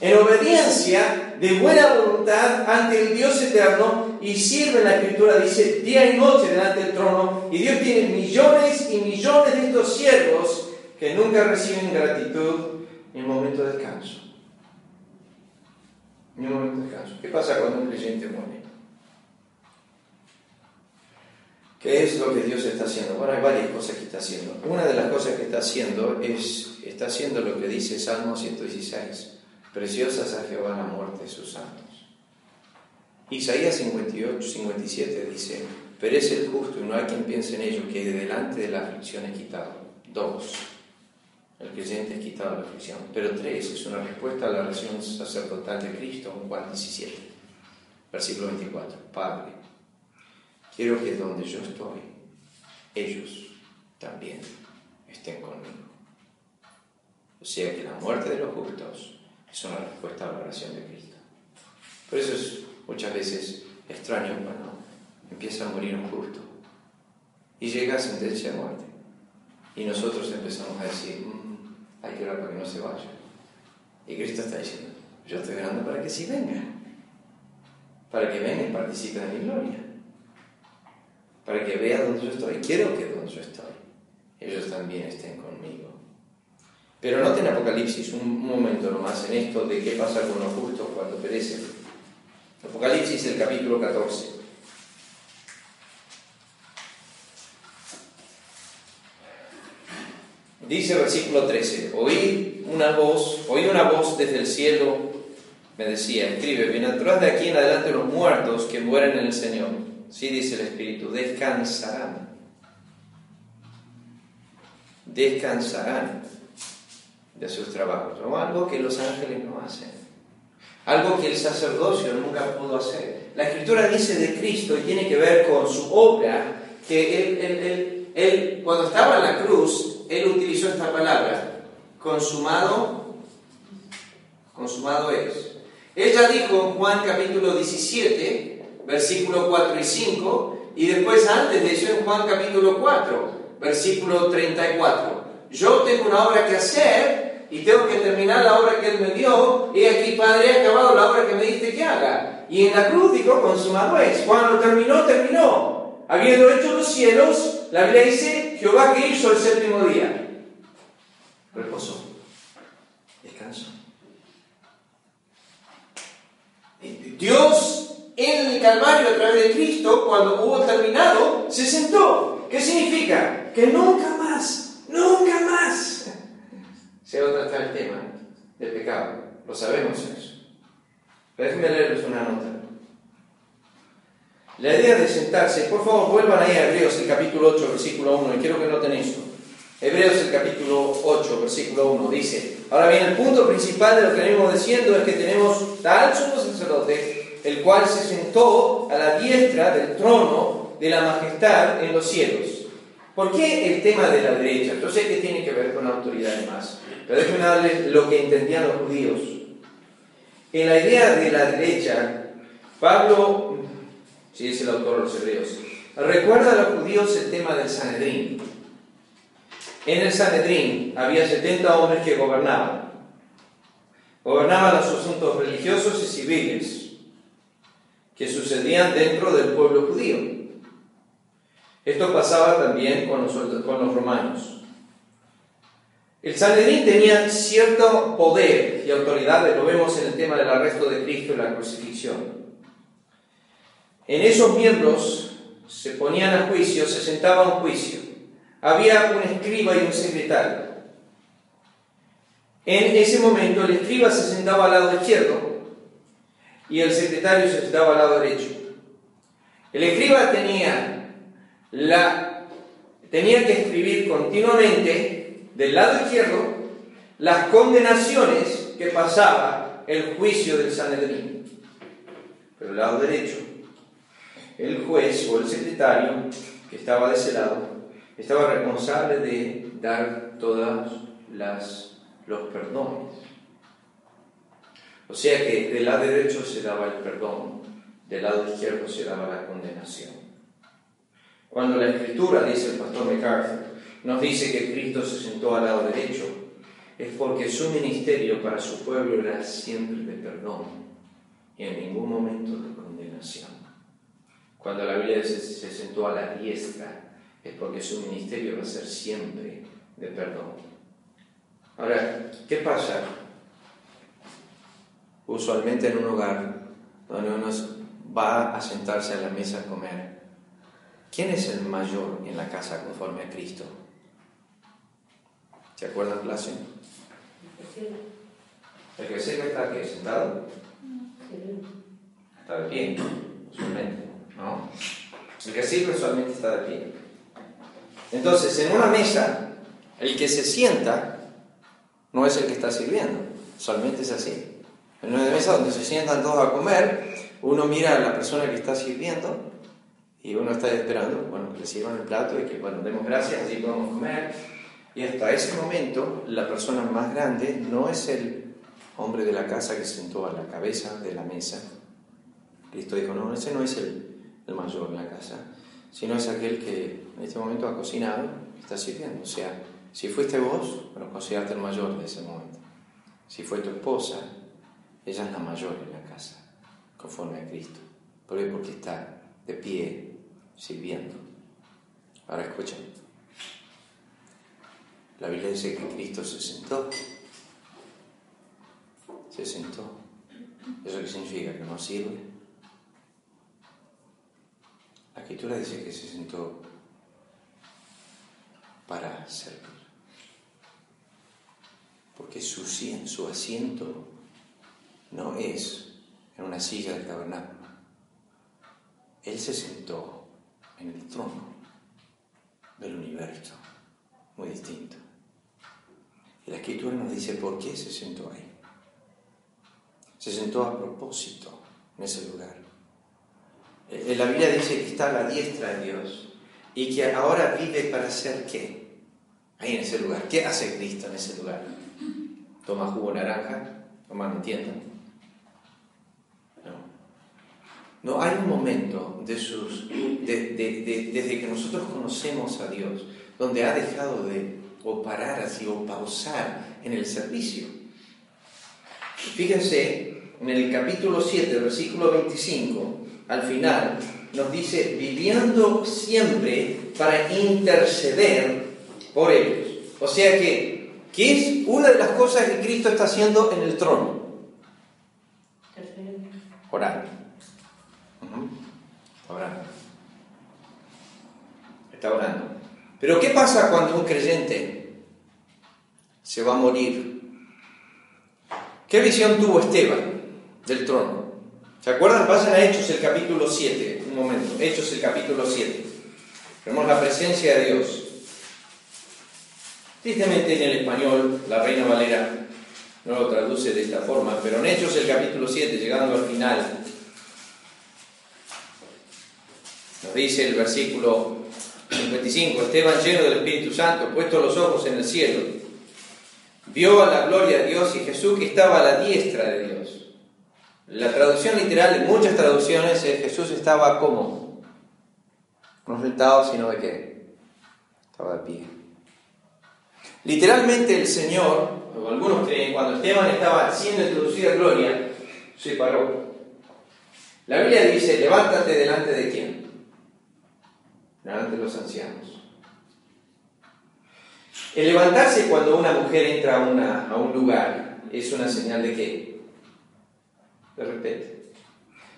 en obediencia de buena voluntad ante el Dios eterno y sirve la escritura, dice, día y noche delante del trono. Y Dios tiene millones y millones de estos siervos que nunca reciben gratitud en el momento de descanso. En el momento de descanso. ¿Qué pasa cuando un creyente muere? ¿Qué es lo que Dios está haciendo? Bueno, hay varias cosas que está haciendo. Una de las cosas que está haciendo es, está haciendo lo que dice Salmo 116 Preciosas a Jehová la muerte de sus santos. Isaías 58, 57 dice, perece el justo y no hay quien piense en ello, que delante de la aflicción es quitado. Dos, el creyente es quitado de la aflicción. Pero tres, es una respuesta a la oración sacerdotal de Cristo en Juan 17, versículo 24. Padre, quiero que donde yo estoy, ellos también estén conmigo. O sea que la muerte de los justos es una respuesta a la oración de Cristo. Por eso es muchas veces extraño cuando empieza a morir un justo y llega a sentencia de muerte. Y nosotros empezamos a decir, mm, hay que orar para que no se vaya. Y Cristo está diciendo, yo estoy orando para que sí venga, para que venga y participe de mi gloria, para que vea donde yo estoy. Quiero que donde yo estoy, ellos también estén conmigo. Pero noten Apocalipsis un momento nomás en esto de qué pasa con los justos cuando perecen. Apocalipsis, el capítulo 14. Dice el versículo 13, oí una voz, oí una voz desde el cielo, me decía, escribe, bienaventurad de aquí en adelante los muertos que mueren en el Señor. Sí dice el Espíritu, descansarán. Descansarán de sus trabajos, o algo que los ángeles no hacen, algo que el sacerdocio nunca pudo hacer. La escritura dice de Cristo y tiene que ver con su obra, que él, él, cuando estaba en la cruz, él utilizó esta palabra, consumado, consumado es. Ella dijo en Juan capítulo 17, versículo 4 y 5, y después antes de eso en Juan capítulo 4, versículo 34. Yo tengo una obra que hacer y tengo que terminar la obra que Él me dio, y aquí, Padre, he acabado la obra que me diste que haga. Y en la cruz dijo, consumado es. Cuando terminó, terminó. Habiendo hecho los cielos, la Biblia dice, Jehová que hizo el séptimo día. Reposó. Descanso. Dios en el Calvario a través de Cristo, cuando hubo terminado, se sentó. ¿Qué significa? Que nunca más, nunca más se va a tratar el tema del pecado. Lo sabemos eso. Déjenme leerles una nota. La idea de sentarse, por favor, vuelvan ahí a Hebreos el capítulo 8, versículo 1, y quiero que noten esto. Hebreos el capítulo 8, versículo 1, dice, ahora bien, el punto principal de lo que venimos diciendo es que tenemos tal sumo sacerdote, el cual se sentó a la diestra del trono de la majestad en los cielos. ¿Por qué el tema de la derecha? Yo sé que tiene que ver con la autoridad más. Pero déjenme darles lo que entendían los judíos. En la idea de la derecha, Pablo, si es el autor de los hebreos, recuerda a los judíos el tema del Sanedrín. En el Sanedrín había 70 hombres que gobernaban. Gobernaban los asuntos religiosos y civiles que sucedían dentro del pueblo judío. Esto pasaba también con los, romanos. El Sanedrín tenía cierto poder y autoridad, lo vemos en el tema del arresto de Cristo y la crucifixión. En esos miembros se ponían a juicio, se sentaba a un juicio. Había un escriba y un secretario. En ese momento el escriba se sentaba al lado izquierdo y el secretario se sentaba al lado derecho. El escriba tenía, la, tenía que escribir continuamente del lado izquierdo las condenaciones que pasaba el juicio del Sanedrín. Pero el lado derecho, el juez o el secretario que estaba de ese lado, estaba responsable de dar todos los perdones. O sea que del lado derecho se daba el perdón, del lado izquierdo se daba la condenación. Cuando la escritura, dice el pastor MacArthur, nos dice que Cristo se sentó al lado derecho, es porque su ministerio para su pueblo era siempre de perdón y en ningún momento de condenación. Cuando la Biblia dice se sentó a la diestra, es porque su ministerio va a ser siempre de perdón. Ahora, ¿qué pasa? Usualmente en un hogar donde uno va a sentarse a la mesa a comer, ¿quién es el mayor en la casa conforme a Cristo? ¿Se acuerdan clase? ¿El que sirve está aquí sentado? Está de pie, usualmente, ¿no? El que sirve usualmente está de pie. Entonces, en una mesa, el que se sienta no es el que está sirviendo, usualmente es así. En una mesa donde se sientan todos a comer, uno mira a la persona que está sirviendo y uno está esperando, bueno, que le sirvan el plato y que, bueno, demos gracias, así podemos comer. Y hasta ese momento la persona más grande no es el hombre de la casa que se sentó a la cabeza de la mesa. Cristo dijo, no, ese no es el, el mayor de la casa, sino es aquel que en este momento ha cocinado está sirviendo. O sea, si fuiste vos, bueno, considerate el mayor de ese momento. Si fue tu esposa, ella es la mayor en la casa, conforme a Cristo. ¿Por qué? Porque está de pie sirviendo. Ahora escuchen. La Biblia dice que Cristo se sentó. Se sentó. ¿Eso qué significa? Que no sirve. La Escritura dice que se sentó para servir. que su, su asiento no es en una silla del tabernáculo. Él se sentó en el trono del universo, muy distinto. Y la escritura nos dice por qué se sentó ahí. Se sentó a propósito en ese lugar. Eh, la Biblia dice que está a la diestra de Dios y que ahora vive para hacer qué? Ahí en ese lugar. ¿Qué hace Cristo en ese lugar? ¿Toma jugo naranja? No más No. Hay un momento de sus, desde que nosotros conocemos a Dios, donde ha dejado de o parar así o pausar en el servicio. Fíjense, en el capítulo 7, versículo 25, al final, nos dice, viviendo siempre para interceder por ellos. O sea que, ¿qué es una de las cosas que Cristo está haciendo en el trono? Orar. Está orando. Pero ¿qué pasa cuando un creyente se va a morir? ¿Qué visión tuvo Esteban del trono? ¿Se acuerdan? Pasan a Hechos el capítulo 7, un momento, Hechos el capítulo 7. Vemos la presencia de Dios. Tristemente en el español, la Reina Valera no lo traduce de esta forma, pero en Hechos el capítulo 7, llegando al final, nos dice el versículo 55, Esteban lleno del Espíritu Santo, puesto los ojos en el cielo, vio a la gloria de Dios y Jesús que estaba a la diestra de Dios. La traducción literal en muchas traducciones es Jesús estaba como, no sentado, sino de qué? Estaba de pie. Literalmente el Señor, algunos creen, cuando Esteban estaba siendo introducido a gloria, se paró. La Biblia dice, levántate delante de quién? Delante de los ancianos. El levantarse cuando una mujer entra a, una, a un lugar es una señal de qué? de repente.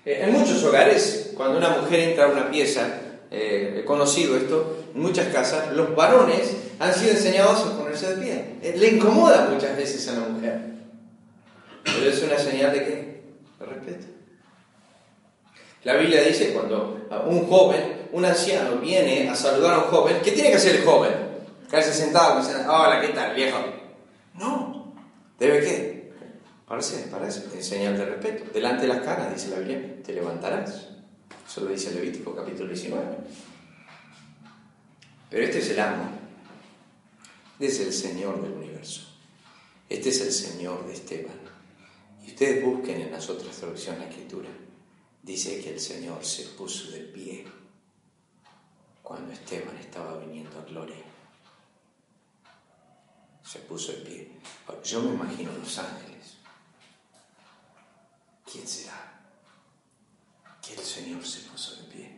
Eh, en muchos hogares, cuando una mujer entra a una pieza, eh, he conocido esto, en muchas casas, los varones han sido enseñados a ponerse de pie. Eh, le incomoda muchas veces a la mujer. Pero es una señal de qué? De respeto. La Biblia dice cuando un joven, un anciano, viene a saludar a un joven, ¿qué tiene que hacer el joven? Quedarse sentado y decir, hola, ¿qué tal, viejo? No. ¿Debe qué? Parece, parece, es señal de respeto. Delante de las caras, dice la Biblia, te levantarás. Eso lo dice Levítico capítulo 19. Pero este es el amo. Este es el Señor del universo. Este es el Señor de Esteban. Y ustedes busquen en las otras traducciones la escritura. Dice que el Señor se puso de pie cuando Esteban estaba viniendo a gloria. Se puso de pie. Yo me imagino los ángeles ¿quién será? Que el Señor se puso de pie.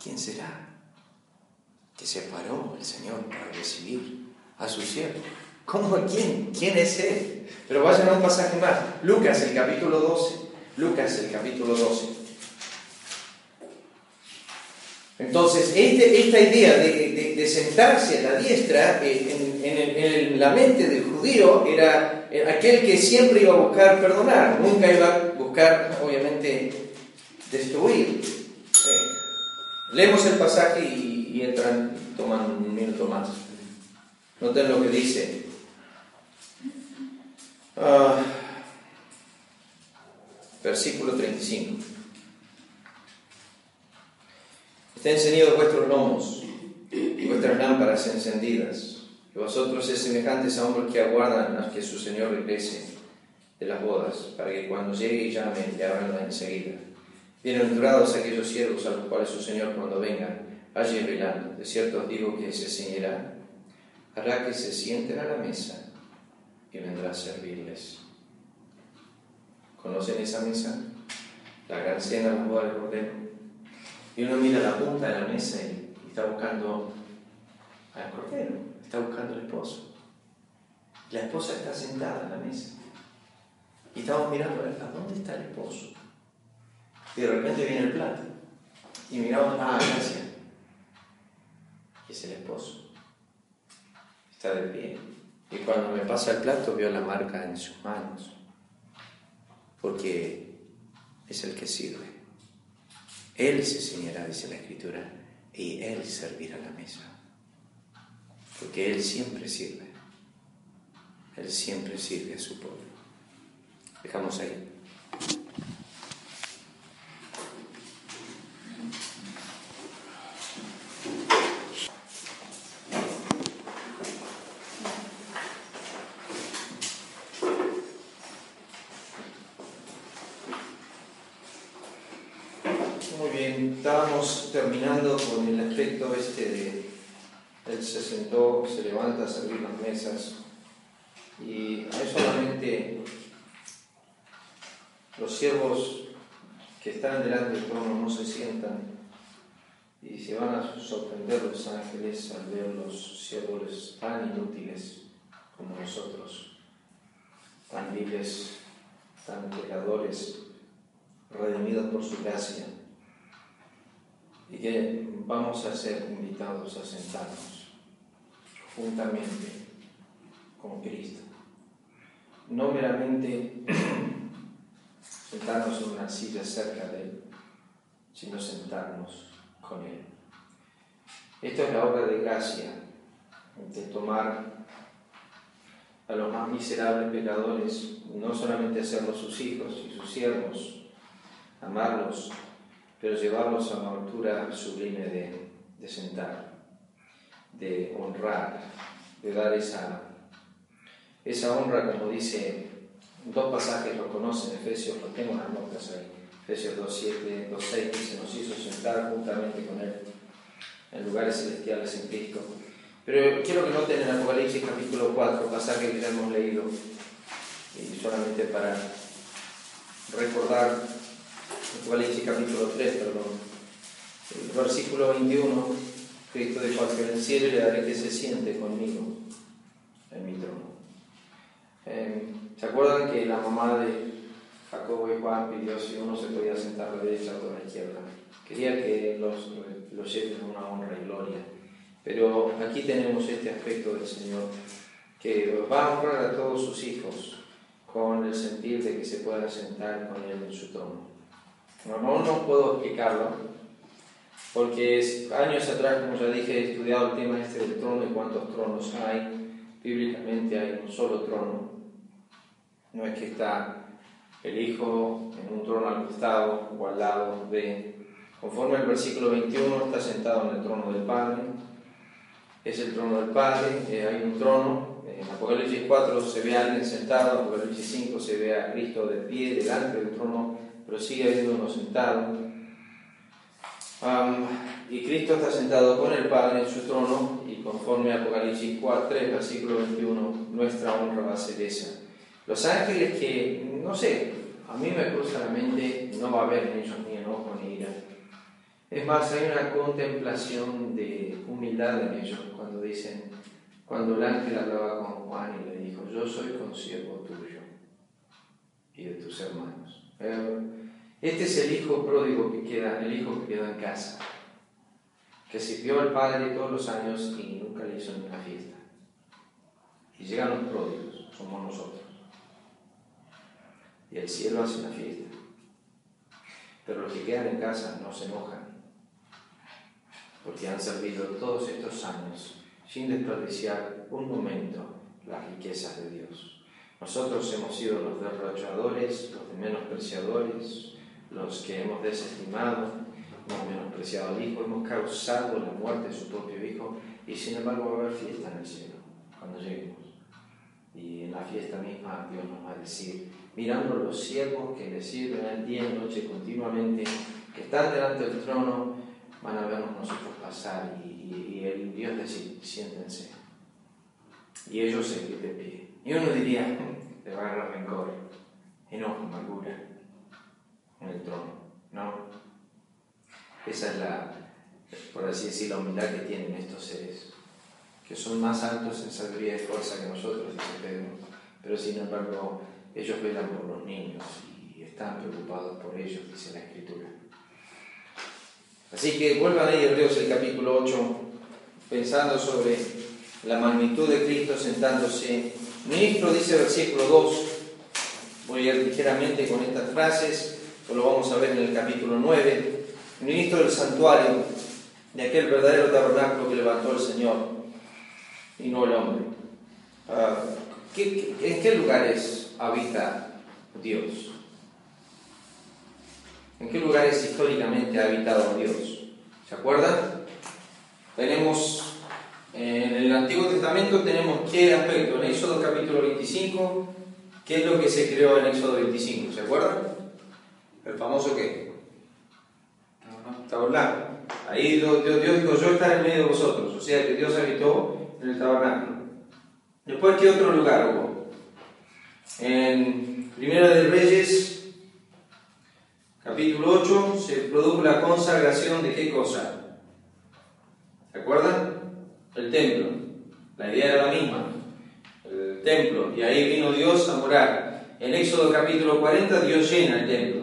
¿Quién será? Que se paró el Señor para recibir a su siervo. ¿Cómo? ¿Quién? ¿Quién es Él? Pero vayan a un pasaje más. Lucas, el capítulo 12. Lucas, el capítulo 12. Entonces, este, esta idea de, sentarse a la diestra eh, en, la mente del judío era eh, aquel que siempre iba a buscar perdonar, nunca iba a buscar, obviamente, destruir. Leemos el pasaje y, entran, toman un minuto más. Noten lo que dice. Ah, versículo 35. Estén encendidos vuestros lomos y vuestras lámparas encendidas. Y vosotros es semejantes a hombres que aguardan a que su Señor regrese de las bodas, para que cuando llegue y llame le abran enseguida. Bienaventurados aquellos siervos a los cuales su Señor cuando venga allí velando. De cierto os digo que se ceñirá, hará que se sienten a la mesa y vendrá a servirles. ¿Conocen esa mesa? La gran cena la boda del Cordero y uno mira la punta de la mesa y, está buscando al cordero, está buscando al esposo. La esposa está sentada en la mesa. Y estamos mirando, ¿a dónde está el esposo? Y de repente viene el plato. Y miramos, ah, gracias. Y es el esposo. Está de pie, Y cuando me pasa el plato veo la marca en sus manos, porque es el que sirve. Él se ceñirá, dice la Escritura, y Él servirá la mesa. Porque Él siempre sirve. Él siempre sirve a su pueblo. Dejamos ahí. Muy bien, estábamos terminando con el aspecto este de él se sentó, se levanta a servir las mesas y no solamente los siervos que están delante del trono no se sientan y se van a sorprender los ángeles al ver los siervos tan inútiles como nosotros, tan viles, tan pecadores, redimidos por su gracia y que vamos a ser invitados a sentarnos juntamente con Cristo. No meramente sentarnos en una silla cerca de Él, sino sentarnos con Él. Esta es la obra de gracia, de tomar a los más miserables pecadores, no solamente hacerlos sus hijos y sus siervos, amarlos, pero llevarlos a una altura sublime de, de sentar, de honrar, de dar esa, esa honra, como dice, dos pasajes lo conocen, Efesios, lo tengo en las notas ahí, Efesios 2.7, 2.6, que se nos hizo sentar juntamente con Él en lugares celestiales en Cristo. Pero quiero que noten en Apocalipsis capítulo 4, pasaje que ya hemos leído, y solamente para recordar Apocalipsis capítulo 3, perdón. El versículo 21, Cristo dijo al que cielo le daré que se siente conmigo en mi trono. Eh, ¿Se acuerdan que la mamá de Jacobo y Juan pidió si uno se podía sentar a la derecha o a la izquierda? Quería que los, los lleven una honra y gloria. Pero aquí tenemos este aspecto del Señor que va a honrar a todos sus hijos con el sentir de que se pueda sentar con Él en su trono. No, no, no puedo explicarlo, porque años atrás, como ya dije, he estudiado el tema este del trono y cuántos tronos hay. Bíblicamente hay un solo trono. No es que está el Hijo en un trono al costado o al lado de... Conforme al versículo 21, está sentado en el trono del Padre. Es el trono del Padre, eh, hay un trono. En Apocalipsis 4 se ve a alguien sentado, en Apocalipsis 5 se ve a Cristo de pie delante del trono pero sigue habiendo uno sentado. y Cristo está sentado con el Padre en su trono y conforme a Apocalipsis 4, 3, versículo 21, nuestra honra va a ser esa. Los ángeles que, no sé, a mí me cruza la mente, no va a haber en ellos ni enojo ni ira. Es más, hay una contemplación de humildad en ellos cuando dicen, cuando el ángel hablaba con Juan y le dijo, yo soy consiervo tuyo y de tus hermanos. Este es el hijo pródigo que queda, el hijo que quedó en casa, que sirvió al padre todos los años y nunca le hizo ninguna fiesta. Y llegan los pródigos, somos nosotros. Y el cielo hace una fiesta. Pero los que quedan en casa no se enojan, porque han servido todos estos años sin desperdiciar un momento las riquezas de Dios. Nosotros hemos sido los derrochadores, los menospreciadores, los que hemos desestimado, hemos menospreciado al Hijo, hemos causado la muerte de su propio Hijo y sin embargo va a haber fiesta en el cielo cuando lleguemos. Y en la fiesta misma Dios nos va a decir, mirando los siervos que le sirven día y noche continuamente, que están delante del trono, van a vernos nosotros pasar y, el Dios decir, siéntense. Y ellos se de pie. Y uno diría, le va a agarrar rencor, enojo, amargura en el trono. No. Esa es la, por así decir, la humildad que tienen estos seres, que son más altos en sabiduría y fuerza que nosotros, dice Pedro, pero sin embargo ellos velan por los niños y están preocupados por ellos, dice la Escritura. Así que vuelvan a ir Dios el capítulo 8, pensando sobre la magnitud de Cristo sentándose. Ministro dice versículo 2, voy a ir ligeramente con estas frases, lo vamos a ver en el capítulo 9. Ministro del santuario, de aquel verdadero tabernáculo que levantó el Señor y no el hombre. Ah, en qué lugares habita Dios? ¿En qué lugares históricamente ha habitado Dios? ¿Se acuerdan? Tenemos en el Antiguo Testamento tenemos qué aspecto. En Éxodo capítulo 25, ¿qué es lo que se creó en Éxodo 25? ¿Se acuerdan? El famoso qué? Tabernáculo. Ahí Dios, dijo, yo estaré en medio de vosotros. O sea que Dios habitó en el tabernáculo. Después, ¿qué otro lugar hubo? En Primera de Reyes, capítulo 8, se produjo la consagración de qué cosa? ¿Se acuerdan? El templo. La idea era la misma. El templo. Y ahí vino Dios a morar. En Éxodo capítulo 40, Dios llena el templo.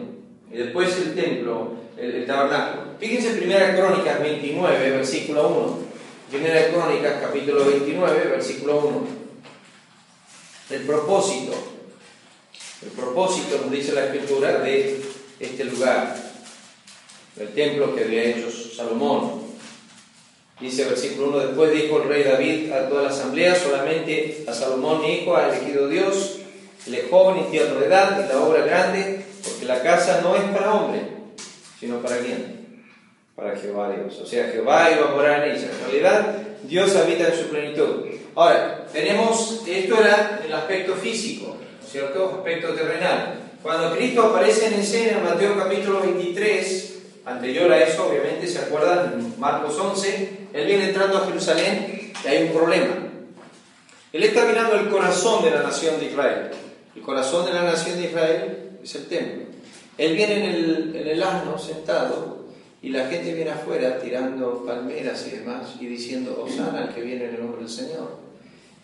Y después el templo, el, tabernáculo. Fíjense Primera Crónicas 29, versículo 1. Primera Crónicas capítulo 29, versículo 1. El propósito. El propósito, nos dice la escritura, de este lugar. El templo que había hecho Salomón. Dice versículo 1, después dijo el rey David a toda la asamblea, solamente a Salomón mi hijo ha elegido Dios, el joven y tierno de edad, y la obra grande, porque la casa no es para hombre, sino para quién? Para Jehová Dios. O sea, Jehová iba a morar en ella. En realidad, Dios habita en su plenitud. Ahora, tenemos, esto era el aspecto físico, ¿cierto? Aspecto terrenal. Cuando Cristo aparece en escena en Mateo capítulo 23, anterior a eso, obviamente, ¿se acuerdan? Marcos 11, él viene entrando a Jerusalén y hay un problema. Él está mirando el corazón de la nación de Israel. El corazón de la nación de Israel es el templo. Él viene en el, en el asno sentado y la gente viene afuera tirando palmeras y demás y diciendo, Osana al que viene en el nombre del Señor.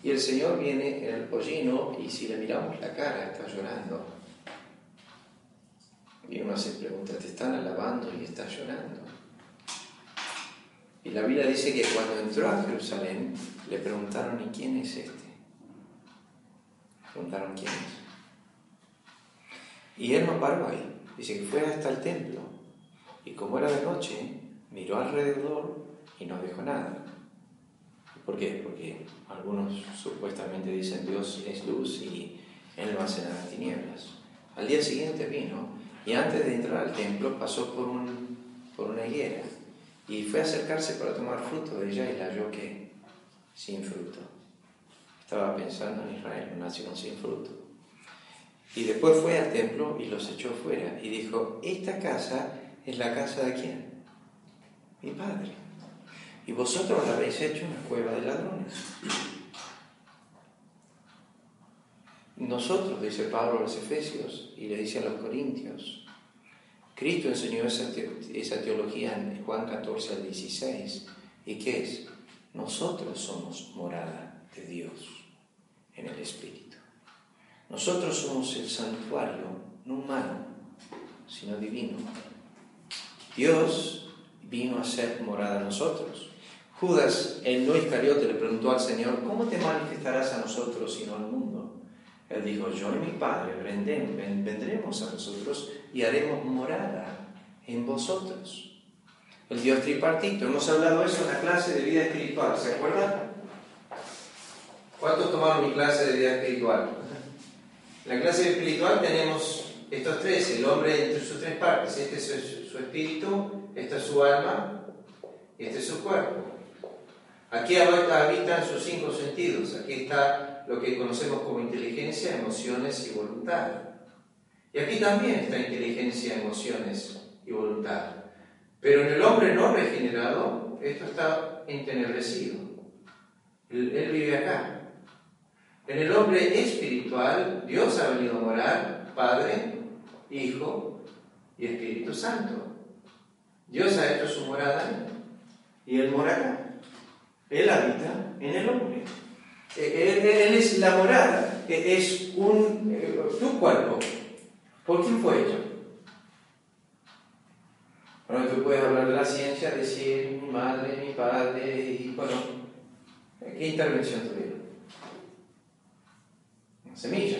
Y el Señor viene en el pollino y si le miramos la cara está llorando. Y uno se pregunta, ¿te están alabando y está llorando? Y la Biblia dice que cuando entró a Jerusalén le preguntaron, ¿y quién es este? Preguntaron quién es. Y él no paró ahí. Dice que fue hasta el templo. Y como era de noche, miró alrededor y no dijo nada. ¿Por qué? Porque algunos supuestamente dicen Dios es luz y Él no hace nada en tinieblas. Al día siguiente vino y antes de entrar al templo pasó por, un, por una higuera y fue a acercarse para tomar fruto de ella y la halló que sin fruto. Estaba pensando en Israel, una nación sin fruto. Y después fue al templo y los echó fuera y dijo, esta casa es la casa de quién? Mi padre. Y vosotros la habéis hecho una cueva de ladrones. Nosotros, dice Pablo a los Efesios y le dice a los Corintios, Cristo enseñó esa, teología en Juan 14 al 16. ¿Y qué es? Nosotros somos morada de Dios en el Espíritu. Nosotros somos el santuario, no humano, sino divino. Dios vino a ser morada a nosotros. Judas, el no Iscariote, le preguntó al Señor, ¿cómo te manifestarás a nosotros y no al mundo? Él dijo, yo y mi Padre vendremos a vosotros y haremos morada en vosotros. El Dios tripartito, hemos hablado eso en la clase de vida espiritual, ¿se acuerdan? ¿Cuántos tomaron mi clase de vida espiritual? En la clase espiritual tenemos estos tres, el hombre entre sus tres partes, este es su espíritu, esta es su alma y este es su cuerpo. Aquí habitan sus cinco sentidos, aquí está lo que conocemos como inteligencia, emociones y voluntad. Y aquí también está inteligencia, emociones y voluntad. Pero en el hombre no regenerado, esto está entenebrecido. Él, él vive acá. En el hombre espiritual, Dios ha venido a morar, Padre, Hijo y Espíritu Santo. Dios ha hecho su morada y Él mora acá. Él habita en el hombre. Él, es la morada, es un, eh, tu cuerpo. ¿Por quién fue hecho? Bueno, tú puedes hablar de la ciencia, decir mi madre, mi padre, y bueno, ¿qué intervención tuvieron? Semilla.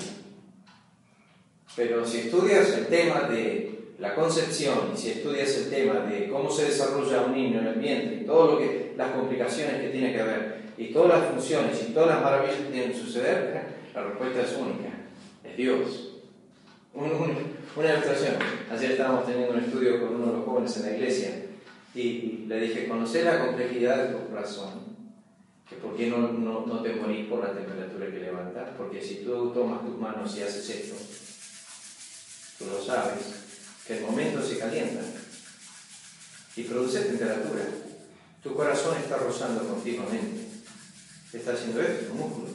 Pero si estudias el tema de la concepción y si estudias el tema de cómo se desarrolla un niño en el vientre y todo lo que las complicaciones que tiene que haber y todas las funciones y todas las maravillas que tienen que suceder, la respuesta es única, es Dios. una ilustración. Ayer estábamos teniendo un estudio con uno de los jóvenes en la iglesia y le dije, conocer la complejidad de tu corazón, que por qué no, no, no te morís por la temperatura que levantas, porque si tú tomas tus manos y haces esto, tú lo sabes, que el momento se calienta y produce temperatura. Tu corazón está rozando continuamente. Está haciendo esto, músculo.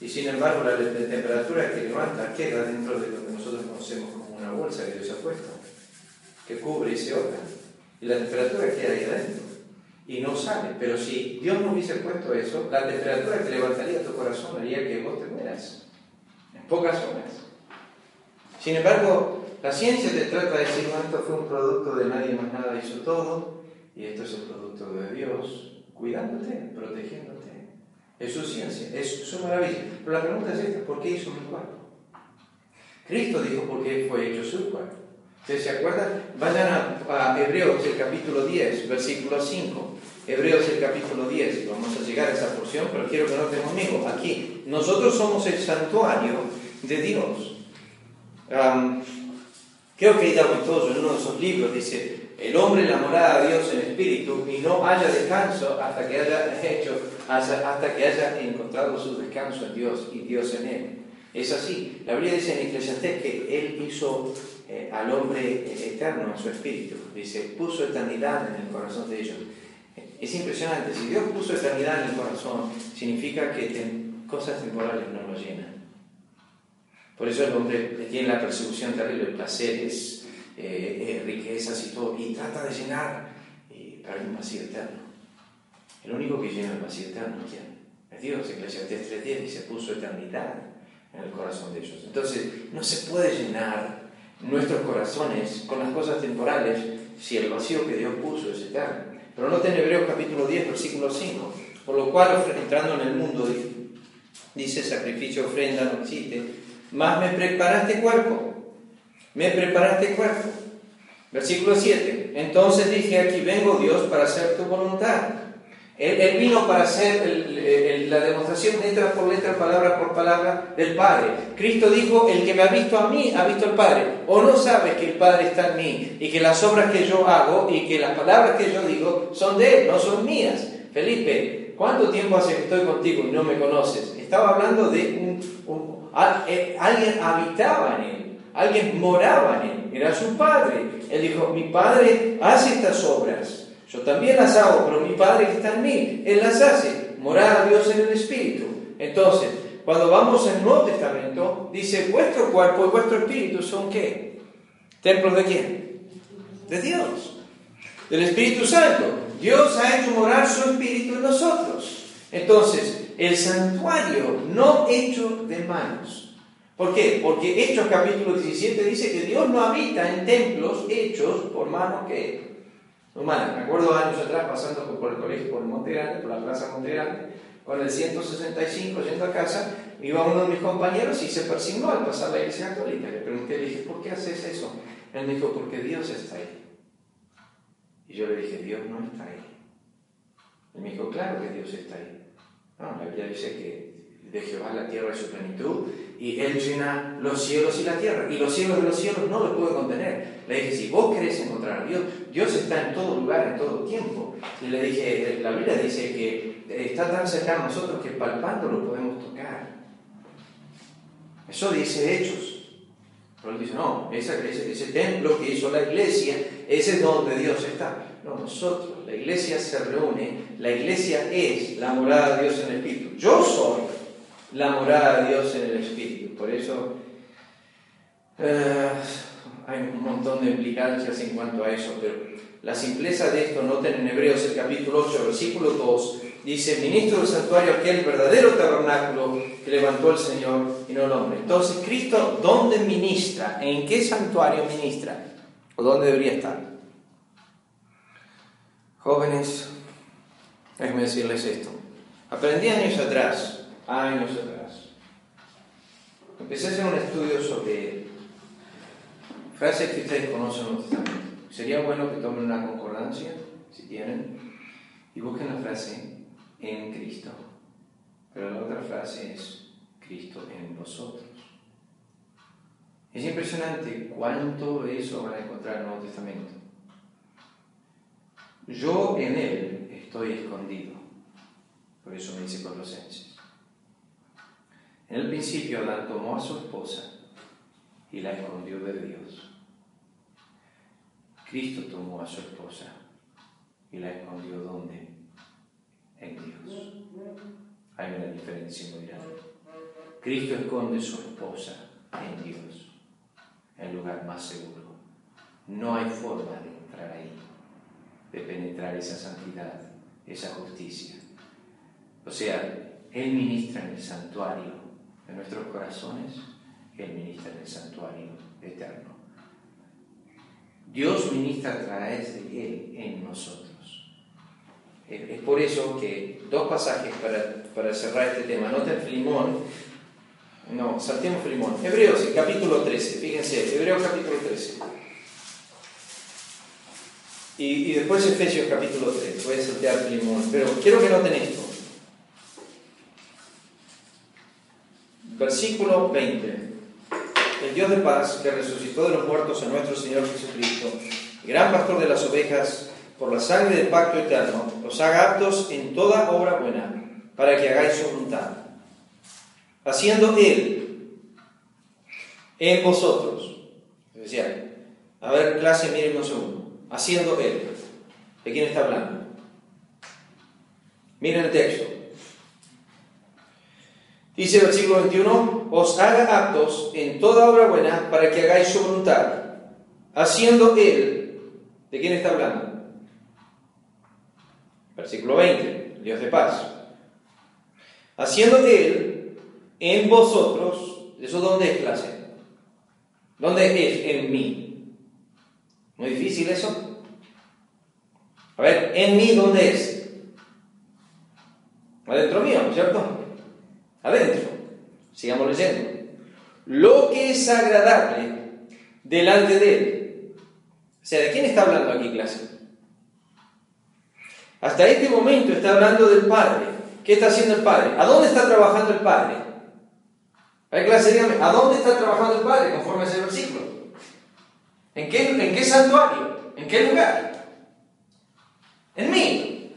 Y sin embargo, la, temperatura que levanta queda dentro de lo que nosotros conocemos como una bolsa que Dios ha puesto, que cubre ese órgano. Y la temperatura queda ahí adentro. Y no sale. Pero si Dios no hubiese puesto eso, la temperatura que levantaría tu corazón haría que vos te mueras. En pocas horas. Sin embargo, la ciencia te trata de decir, no, esto fue un producto de nadie más nada hizo todo, y esto es el producto de Dios, cuidándote, protegiéndote. Es su ciencia, es su maravilla. Pero la pregunta es esta, ¿por qué hizo mi cuerpo? Cristo dijo por qué fue hecho su cuerpo. ¿Ustedes se acuerdan? Vayan a, Hebreos, el capítulo 10, versículo 5. Hebreos, el capítulo 10. Vamos a llegar a esa porción, pero quiero que noten conmigo. Aquí, nosotros somos el santuario de Dios. Creo que en todos en uno de esos libros dice, el hombre enamorado a Dios en espíritu y no haya descanso hasta que haya hecho, hasta que haya encontrado su descanso en Dios y Dios en él. Es así. La Biblia dice en Eclesiastés que Él hizo eh, al hombre eterno en su espíritu. Dice, puso eternidad en el corazón de ellos. Es impresionante. Si Dios puso eternidad en el corazón, significa que cosas temporales no lo llenan. Por eso el hombre tiene la persecución terrible, placeres, eh, eh, riquezas y todo, y trata de llenar, pero hay un vacío eterno. El único que llena el vacío eterno es Dios. Eclesiastés 3.10 dice, puso eternidad en el corazón de ellos. Entonces, no se puede llenar nuestros corazones con las cosas temporales si el vacío que Dios puso es eterno. Pero no en Hebreos capítulo 10, versículo 5. Por lo cual, entrando en el mundo, dice sacrificio, ofrenda, no existe. Más me preparaste cuerpo. Me preparaste cuerpo. Versículo 7. Entonces dije, aquí vengo Dios para hacer tu voluntad. Él, vino para hacer la demostración letra por letra, palabra por palabra del Padre. Cristo dijo, el que me ha visto a mí, ha visto al Padre. O no sabe que el Padre está en mí y que las obras que yo hago y que las palabras que yo digo son de Él, no son mías. Felipe, ¿cuánto tiempo hace que estoy contigo y no me conoces? Estaba hablando de un, alguien habitaba en Él. Alguien moraba en él, era su padre. Él dijo, mi padre hace estas obras yo también las hago, pero mi Padre está en mí, Él las hace. Morar a Dios en el Espíritu. Entonces, cuando vamos al Nuevo Testamento, dice, vuestro cuerpo y vuestro espíritu son qué? ¿Templos de quién? De Dios. Del Espíritu Santo. Dios ha hecho morar su espíritu en nosotros. Entonces, el santuario no hecho de manos. ¿Por qué? Porque Hechos capítulo 17 dice que Dios no habita en templos hechos por manos que humana. Me acuerdo años atrás pasando por el colegio, por Monte Grande, por la Plaza Monte Grande, con el 165 yendo a casa, iba uno de mis compañeros y se persignó al pasar la iglesia católica. Le pregunté, le dije, ¿por qué haces eso? Él me dijo, porque Dios está ahí. Y yo le dije, Dios no está ahí. Él me dijo, claro que Dios está ahí. No, la Biblia dice que de Jehová la tierra es su plenitud, y Él llena los cielos y la tierra, y los cielos de los cielos no los puede contener. Le dije, si vos querés encontrar a Dios, Dios está en todo lugar, en todo tiempo. Y le dije, la Biblia dice que está tan cerca a nosotros que palpando lo podemos tocar. Eso dice Hechos. Pero él dice, no, ese, ese templo que hizo la iglesia, ese es donde Dios está. No, nosotros, la iglesia se reúne, la iglesia es la morada de Dios en el Espíritu. Yo soy la morada de Dios en el Espíritu. Por eso eh, hay un montón de implicancias en cuanto a eso, pero la simpleza de esto noten en Hebreos el capítulo 8, versículo 2, dice, ministro del santuario aquel verdadero tabernáculo que levantó el Señor y no el hombre. Entonces, Cristo, ¿dónde ministra? ¿En qué santuario ministra? ¿O dónde debería estar? Jóvenes, déjenme decirles esto. Aprendí años atrás, años atrás. Empecé a hacer un estudio sobre frases que ustedes conocen en. Sería bueno que tomen una concordancia, si tienen, y busquen la frase en Cristo. Pero la otra frase es Cristo en vosotros. Es impresionante cuánto eso van a encontrar en el Nuevo Testamento. Yo en Él estoy escondido. Por eso me dice Colosenses. En el principio Adán tomó a su esposa y la escondió de Dios. Cristo tomó a su esposa y la escondió ¿dónde? En Dios. Hay una diferencia muy grande. Cristo esconde su esposa en Dios, el lugar más seguro. No hay forma de entrar ahí, de penetrar esa santidad, esa justicia. O sea, Él ministra en el santuario de nuestros corazones, Él ministra en el santuario eterno. Dios ministra a través de Él en nosotros. Es por eso que dos pasajes para, para cerrar este tema. Noten Filimón. No, saltemos Filimón. Hebreos, capítulo 13. Fíjense, Hebreos capítulo 13. Y, y después Efesios capítulo 3. Voy a saltear Filimón. Pero quiero que noten esto. Versículo 20. El Dios de paz que resucitó de los muertos a nuestro Señor Jesucristo, gran pastor de las ovejas, por la sangre del pacto eterno, os haga aptos en toda obra buena, para que hagáis su voluntad, haciendo Él en vosotros. Decía, a ver, clase, miren un segundo. Haciendo Él. ¿De quién está hablando? Miren el texto. Dice el versículo 21, os haga aptos en toda obra buena para que hagáis su voluntad, haciendo Él, ¿de quién está hablando? Versículo 20, Dios de paz. Haciendo Él en vosotros, ¿eso dónde es clase? ¿Dónde es? En mí. ¿Muy difícil eso? A ver, en mí, ¿dónde es? Adentro mío, ¿cierto? Adentro. Sigamos leyendo. Lo que es agradable delante de Él. O sea, ¿de quién está hablando aquí, clase? Hasta este momento está hablando del Padre. ¿Qué está haciendo el Padre? ¿A dónde está trabajando el Padre? A ver, clase, dígame, ¿a dónde está trabajando el Padre conforme a ese versículo? ¿En qué, ¿En qué santuario? ¿En qué lugar? En mí.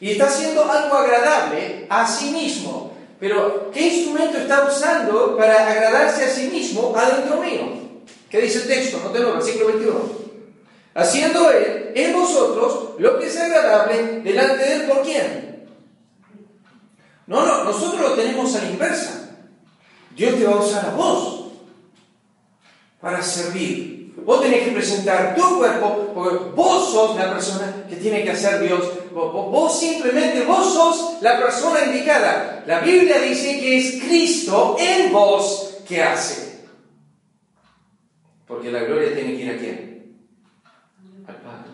Y está haciendo algo agradable a sí mismo. Pero, ¿qué instrumento está usando para agradarse a sí mismo adentro mío? ¿Qué dice el texto? No tengo versículo 21 haciendo Él en vosotros lo que es agradable delante de Él por quién. No, no, nosotros lo tenemos a la inversa. Dios te va a usar a vos para servir. Vos tenés que presentar tu cuerpo, porque vos sos la persona que tiene que hacer Dios. Vos, simplemente, vos sos la persona indicada. La Biblia dice que es Cristo en vos que hace. Porque la gloria tiene que ir a quién? al Padre.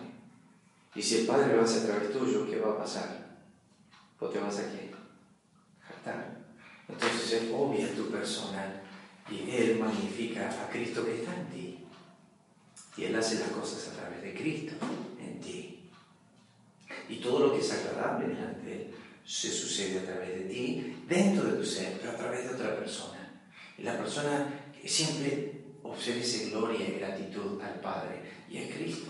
Y si el Padre lo hace a través tuyo, ¿qué va a pasar? Vos te vas a qué? Jactar. Entonces es obvia tu persona y Él magnifica a Cristo que está en ti. Y Él hace las cosas a través de Cristo en ti. Y todo lo que es agradable delante de Él se sucede a través de ti, dentro de tu ser, pero a través de otra persona. Y la persona que siempre ofrece gloria y gratitud al Padre, y es Cristo.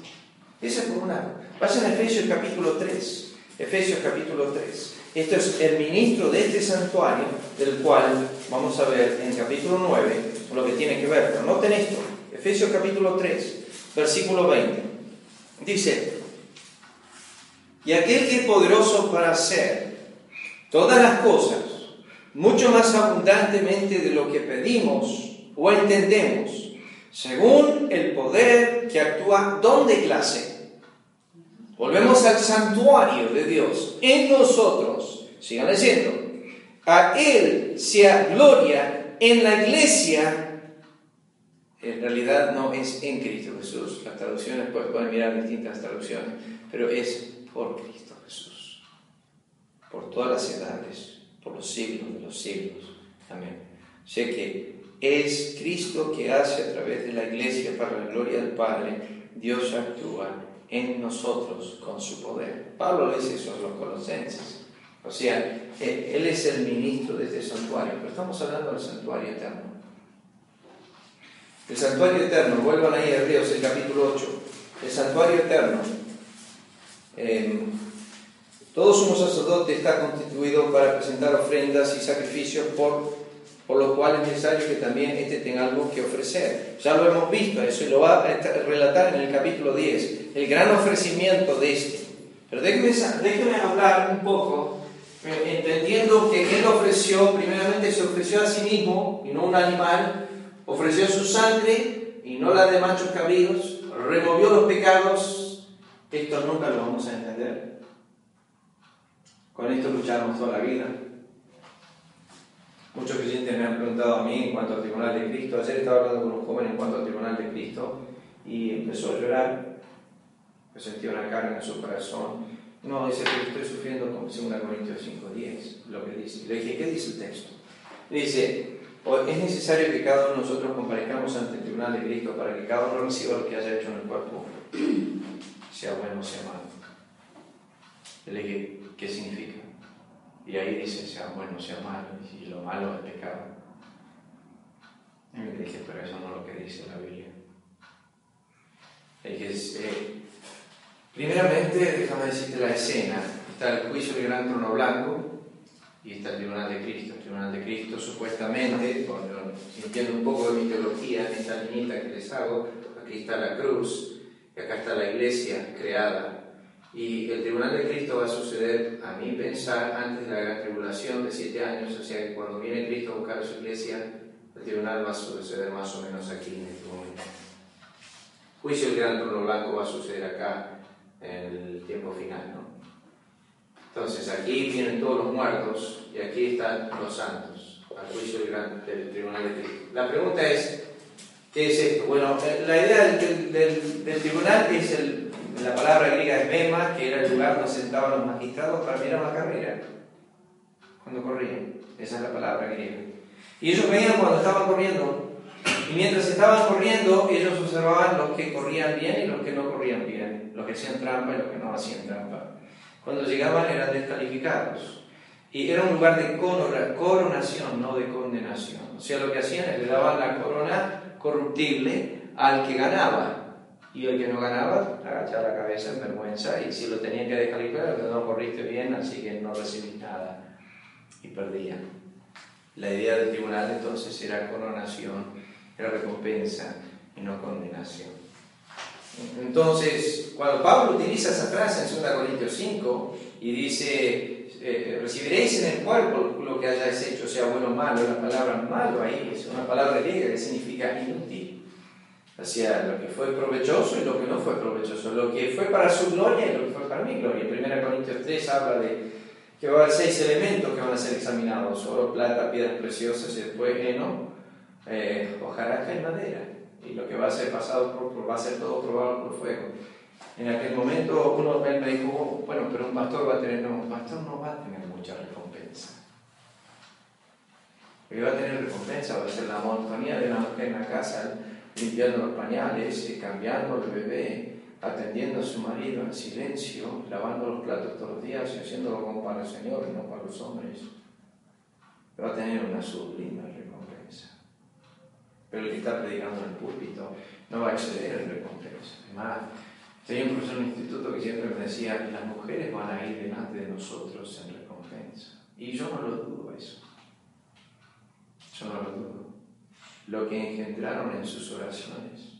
Esa es por un lado. Vayan a Efesios capítulo 3. Efesios capítulo 3. Esto es el ministro de este santuario, del cual vamos a ver en capítulo 9 lo que tiene que ver. Pero noten esto. Efesios capítulo 3, versículo 20. Dice, y aquel que es poderoso para hacer todas las cosas mucho más abundantemente de lo que pedimos o entendemos, según el poder que actúa donde clase Volvemos al santuario de Dios en nosotros. Sigan leyendo. A Él sea gloria en la iglesia. En realidad no es en Cristo Jesús. Las traducciones pueden mirar distintas traducciones, pero es por Cristo Jesús. por todas las edades, por los siglos de los siglos. Amén. Sé que es Cristo que hace a través de la iglesia para la gloria del Padre, Dios actúa en nosotros con su poder. Pablo le dice eso a los colosenses. O sea, Él es el ministro de este santuario, pero estamos hablando del santuario eterno. El santuario eterno, vuelvan ahí a Hebreos, el capítulo 8. El santuario eterno. Eh, todo sumo sacerdote está constituido para presentar ofrendas y sacrificios por, por lo cual es necesario que también éste tenga algo que ofrecer. Ya lo hemos visto, eso lo va a relatar en el capítulo 10, el gran ofrecimiento de este. Pero déjenme hablar un poco eh, entendiendo que Él ofreció, primeramente se ofreció a sí mismo y no un animal, ofreció su sangre y no la de machos cabríos, removió los pecados, esto nunca lo vamos a entender. Con esto luchamos toda la vida. Muchos creyentes me han preguntado a mí en cuanto al tribunal de Cristo. Ayer estaba hablando con un joven en cuanto al tribunal de Cristo y empezó a llorar. sentía una carga en su corazón no, dice que estoy sufriendo como 2 Corintios 5.10, lo que dice. Le dije, ¿qué dice el texto? Dice, es necesario que cada uno de nosotros comparezcamos ante el tribunal de Cristo para que cada uno reciba lo que haya hecho en el cuerpo, sea bueno o sea malo. Le dije, ¿qué significa? Y ahí dice, sea bueno o sea malo, y lo malo es pecado. Y le dije, pero eso no es lo que dice la Biblia. Le dije, eh, Primeramente, déjame decirte la escena. Está el juicio del gran trono blanco y está el tribunal de Cristo. El tribunal de Cristo, supuestamente, sintiendo un poco de mi teología en esta niñita que les hago, aquí está la cruz y acá está la iglesia creada. Y el tribunal de Cristo va a suceder, a mi pensar, antes de la gran tribulación de siete años, o sea que cuando viene Cristo a buscar a su iglesia, el tribunal va a suceder más o menos aquí en este momento. Juicio del gran trono blanco va a suceder acá en el tiempo final. ¿no? Entonces aquí vienen todos los muertos y aquí están los santos, al juicio del, tribunal de Cristo. La pregunta es, ¿qué es esto? Bueno, eh, la idea del, tribunal es el, la palabra griega es bema, que era el lugar donde sentaban los magistrados para mirar la carrera, cuando corrían. Esa es la palabra griega. Y ellos veían cuando estaban corriendo y mientras estaban corriendo, ellos observaban los que corrían bien y los que no corrían bien, los que hacían trampa y los que no hacían trampa. Cuando llegaban eran descalificados. Y era un lugar de coronación, no de condenación. O sea, lo que hacían es le daban la corona corruptible al que ganaba. Y el que no ganaba, agachaba la cabeza en vergüenza. Y si lo tenían que descalificar, no corriste bien, así que no recibís nada. Y perdían. La idea del tribunal entonces era coronación era recompensa y no condenación. Entonces, cuando Pablo utiliza esa frase en 2 Corintios 5 y dice, eh, recibiréis en el cuerpo lo que hayáis hecho, sea bueno o malo, la palabra malo ahí es una palabra griega que significa inútil. Sea, lo que fue provechoso y lo que no fue provechoso, lo que fue para su gloria y lo que fue para mi gloria. 1 Corintios 3 habla de que va a haber seis elementos que van a ser examinados, oro, plata, piedras preciosas y después heno, eh, hojarasca y madera. Y lo que va a ser pasado va a ser todo probado por fuego. En aquel momento uno me dijo, oh, bueno, pero un pastor va a tener, no, un pastor no va a tener mucha recompensa. Lo va a tener recompensa va a ser la monotonía de una mujer en la casa, limpiando los pañales, cambiando el bebé, atendiendo a su marido en silencio, lavando los platos todos los días y haciéndolo como para el Señor y no para los hombres. Va a tener una sublime pero el que está predicando en el púlpito no va a exceder en recompensa. Además, tenía un profesor en el instituto que siempre me decía, las mujeres van a ir delante de nosotros en recompensa. Y yo no lo dudo eso. Yo no lo dudo. Lo que engendraron en sus oraciones,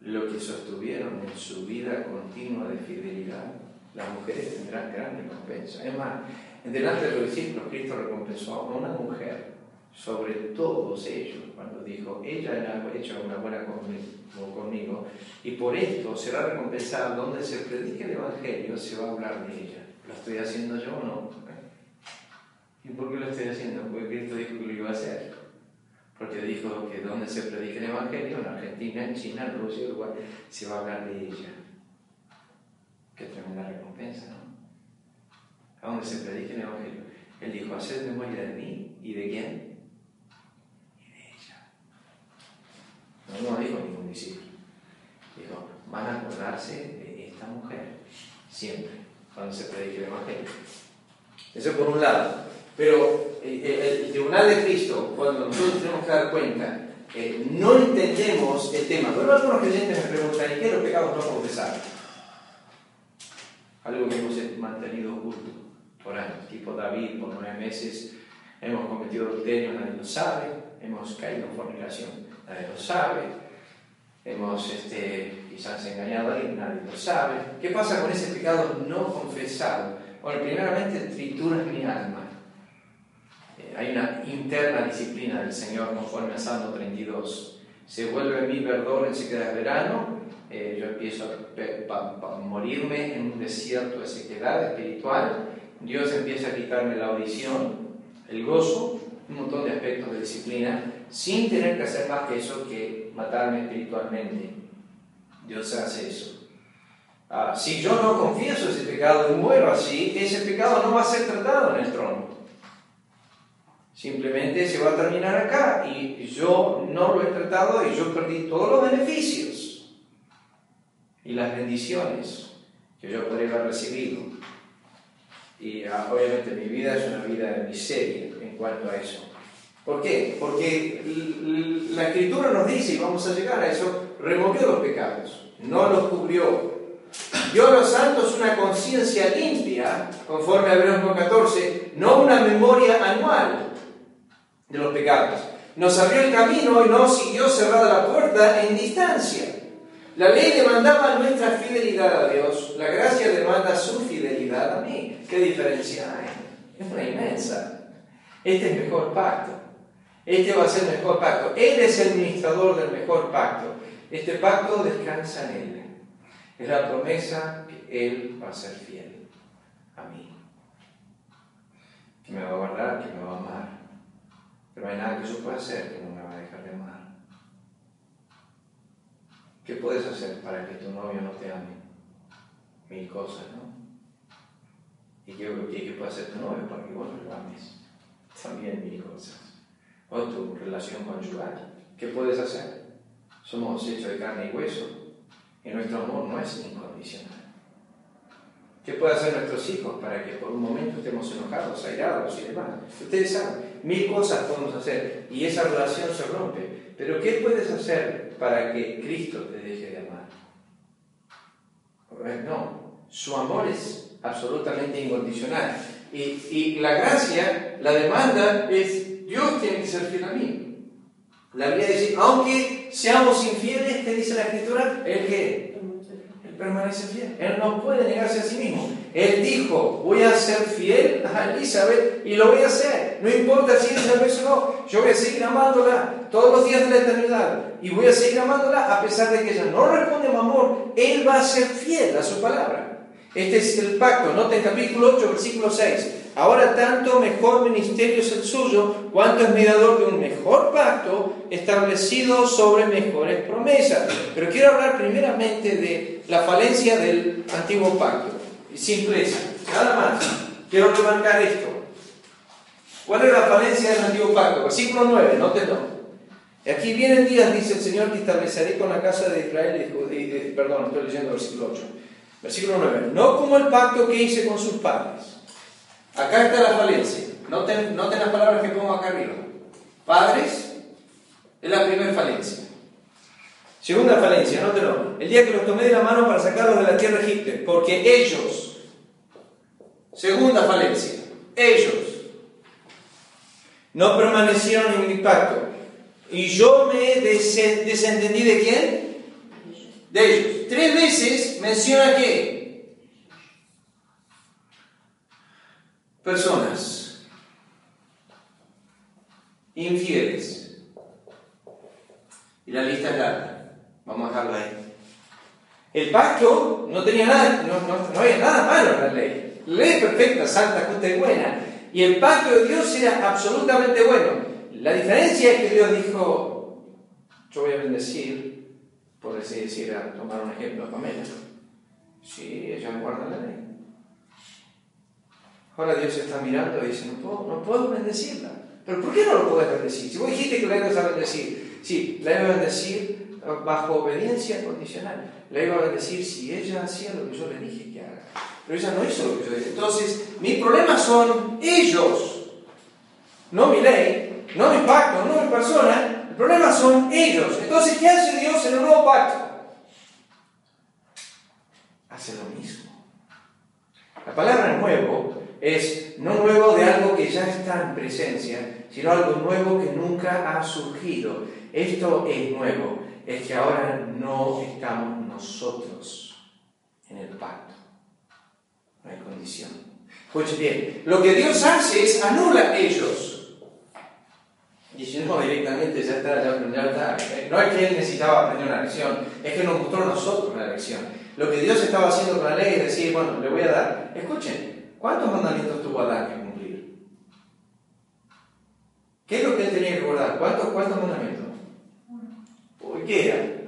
lo que sostuvieron en su vida continua de fidelidad, las mujeres tendrán gran recompensa. Es más, delante de los discípulos, Cristo recompensó a una mujer sobre todos ellos, cuando dijo, ella ha hecho una buena conmigo, y por esto será recompensada donde se predique el Evangelio, se va a hablar de ella. ¿Lo estoy haciendo yo o no? ¿Y por qué lo estoy haciendo? Porque Cristo dijo que lo iba a hacer. Porque dijo que donde se predique el Evangelio, en Argentina, en China, en Rusia, Uruguay, se va a hablar de ella. Qué tremenda recompensa, ¿no? a donde se predique el Evangelio. Él dijo, haced memoria de mí y de quién? Y de ella. No, no dijo ningún discípulo. Dijo, van a acordarse de esta mujer siempre cuando se predique el Evangelio. Eso por un lado. Pero eh, eh, el, tribunal de Cristo, cuando nosotros tenemos que dar cuenta, eh, no entendemos el tema. Pero algunos creyentes me preguntan, ¿y qué pecados no confesados? Algo que hemos mantenido oculto por años, tipo David, por nueve meses hemos cometido adulterio, nadie lo sabe, hemos caído en fornicación, nadie lo sabe, hemos este, quizás engañado a alguien, nadie lo sabe. ¿Qué pasa con ese pecado no confesado? Bueno, primeramente trituras mi alma. Eh, hay una interna disciplina del Señor conforme a Salmo 32. Se vuelve mi verdor en sequedad de verano, eh, yo empiezo a morirme en un desierto de sequedad espiritual, Dios empieza a quitarme la audición, el gozo, un montón de aspectos de disciplina, sin tener que hacer más que eso que matarme espiritualmente. Dios hace eso. Ah, si yo no confieso ese pecado y muero así, ese pecado no va a ser tratado en el trono. Simplemente se va a terminar acá y yo no lo he tratado y yo perdí todos los beneficios y las bendiciones que yo podría haber recibido. Y ah, obviamente mi vida es una vida de miseria cuanto a eso. ¿Por qué? Porque la escritura nos dice, y vamos a llegar a eso, removió los pecados, no los cubrió, Dio a los santos una conciencia limpia, conforme a Hebreos 14, no una memoria anual de los pecados. Nos abrió el camino y no siguió cerrada la puerta en distancia. La ley demandaba nuestra fidelidad a Dios, la gracia demanda su fidelidad a mí. ¿Qué diferencia hay? Es una inmensa. Este es el mejor pacto. Este va a ser el mejor pacto. Él es el administrador del mejor pacto. Este pacto descansa en Él. Es la promesa que Él va a ser fiel a mí. Que me va a guardar, que me va a amar. Pero no hay nada que yo pueda hacer que no me va a dejar de amar. ¿Qué puedes hacer para que tu novio no te ame? Mil cosas, ¿no? ¿Y qué, qué puede hacer tu novio para que vos lo ames? También mil cosas. O tu relación conyugal. ¿Qué puedes hacer? Somos hechos de carne y hueso y nuestro amor no es incondicional. ¿Qué pueden hacer nuestros hijos para que por un momento estemos enojados, airados y demás? Ustedes saben, mil cosas podemos hacer y esa relación se rompe. Pero ¿qué puedes hacer para que Cristo te deje de amar? No, su amor es absolutamente incondicional. Y, y la gracia, la demanda es, Dios tiene que ser fiel a mí. La Biblia dice, aunque seamos infieles, ¿qué dice la Escritura? ¿El qué? Él permanece fiel. Él no puede negarse a sí mismo. Él dijo, voy a ser fiel a Elizabeth y lo voy a hacer. No importa si Elizabeth o no, yo voy a seguir amándola todos los días de la eternidad. Y voy a seguir amándola a pesar de que ella no responde a mi amor. Él va a ser fiel a su palabra. Este es el pacto. Noten capítulo 8, versículo 6. Ahora tanto mejor ministerio es el suyo, cuanto es mediador de un mejor pacto establecido sobre mejores promesas. Pero quiero hablar primeramente de la falencia del antiguo pacto. Simpleza, nada más. Quiero remarcar esto. ¿Cuál es la falencia del antiguo pacto? Versículo 9, nótenlo. Aquí vienen días, dice el Señor, que estableceré con la casa de Israel, y, perdón, estoy leyendo versículo 8. Versículo 9, no como el pacto que hice con sus padres Acá está la falencia. Noten, noten las palabras que pongo acá arriba. Padres es la primera falencia. Segunda falencia, nótenlo. El día que los tomé de la mano para sacarlos de la tierra Egipto. Porque ellos, segunda falencia, ellos no permanecieron en mi pacto. Y yo me desentendí de quién? De ellos. Tres veces menciona que personas infieles. Y la lista es larga. Vamos a dejarla ahí. El pacto no tenía nada, no, había nada malo en la ley. Ley perfecta, santa, justa y buena. Y el pacto de Dios era absolutamente bueno. La diferencia es que Dios dijo, yo voy a bendecir, por decir, a tomar un ejemplo a Pamela. Sí, ella guarda la ley. Ahora Dios está mirando y dice, no puedo, no puedo bendecirla. ¿Pero por qué no lo puedes bendecir? Si vos dijiste que la ibas a bendecir, sí, la iba a bendecir bajo obediencia condicional. La iba a bendecir si ella hacía lo que yo le dije que haga. Pero ella no hizo lo que yo dije. Entonces, mi problema son ellos. No mi ley, no mi pacto, no mi persona. El problema son ellos. Entonces, ¿qué hace Dios en el nuevo pacto? Hace lo mismo. La palabra nuevo es no nuevo de algo que ya está en presencia, sino algo nuevo que nunca ha surgido. Esto es nuevo, es que ahora no estamos nosotros en el pacto. No hay condición. Pues bien, lo que Dios hace es anula a ellos. Dice, no, directamente ya está, ya, está. No es que Él necesitaba aprender una lección, es que nos mostró a nosotros una lección. Lo que Dios estaba haciendo con la ley es decir, bueno, le voy a dar. Escuchen, ¿cuántos mandamientos tuvo Adán que cumplir? ¿Qué es lo que él tenía que guardar? ¿Cuántos, cuántos mandamientos? Uno. ¿Qué era?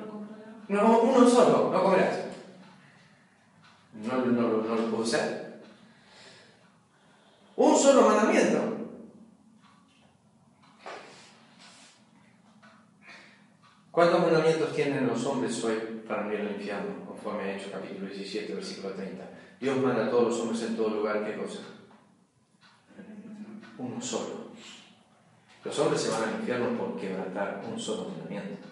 No, uno solo, no comerás. No, no, no, lo puedo hacer. Un solo mandamiento. ¿Cuántos mandamientos tienen los hombres hoy para no ir al infierno? Conforme ha hecho capítulo 17, versículo 30. Dios manda a todos los hombres en todo lugar, ¿qué cosa? Uno solo. Los hombres se van al infierno por quebrantar un solo mandamiento.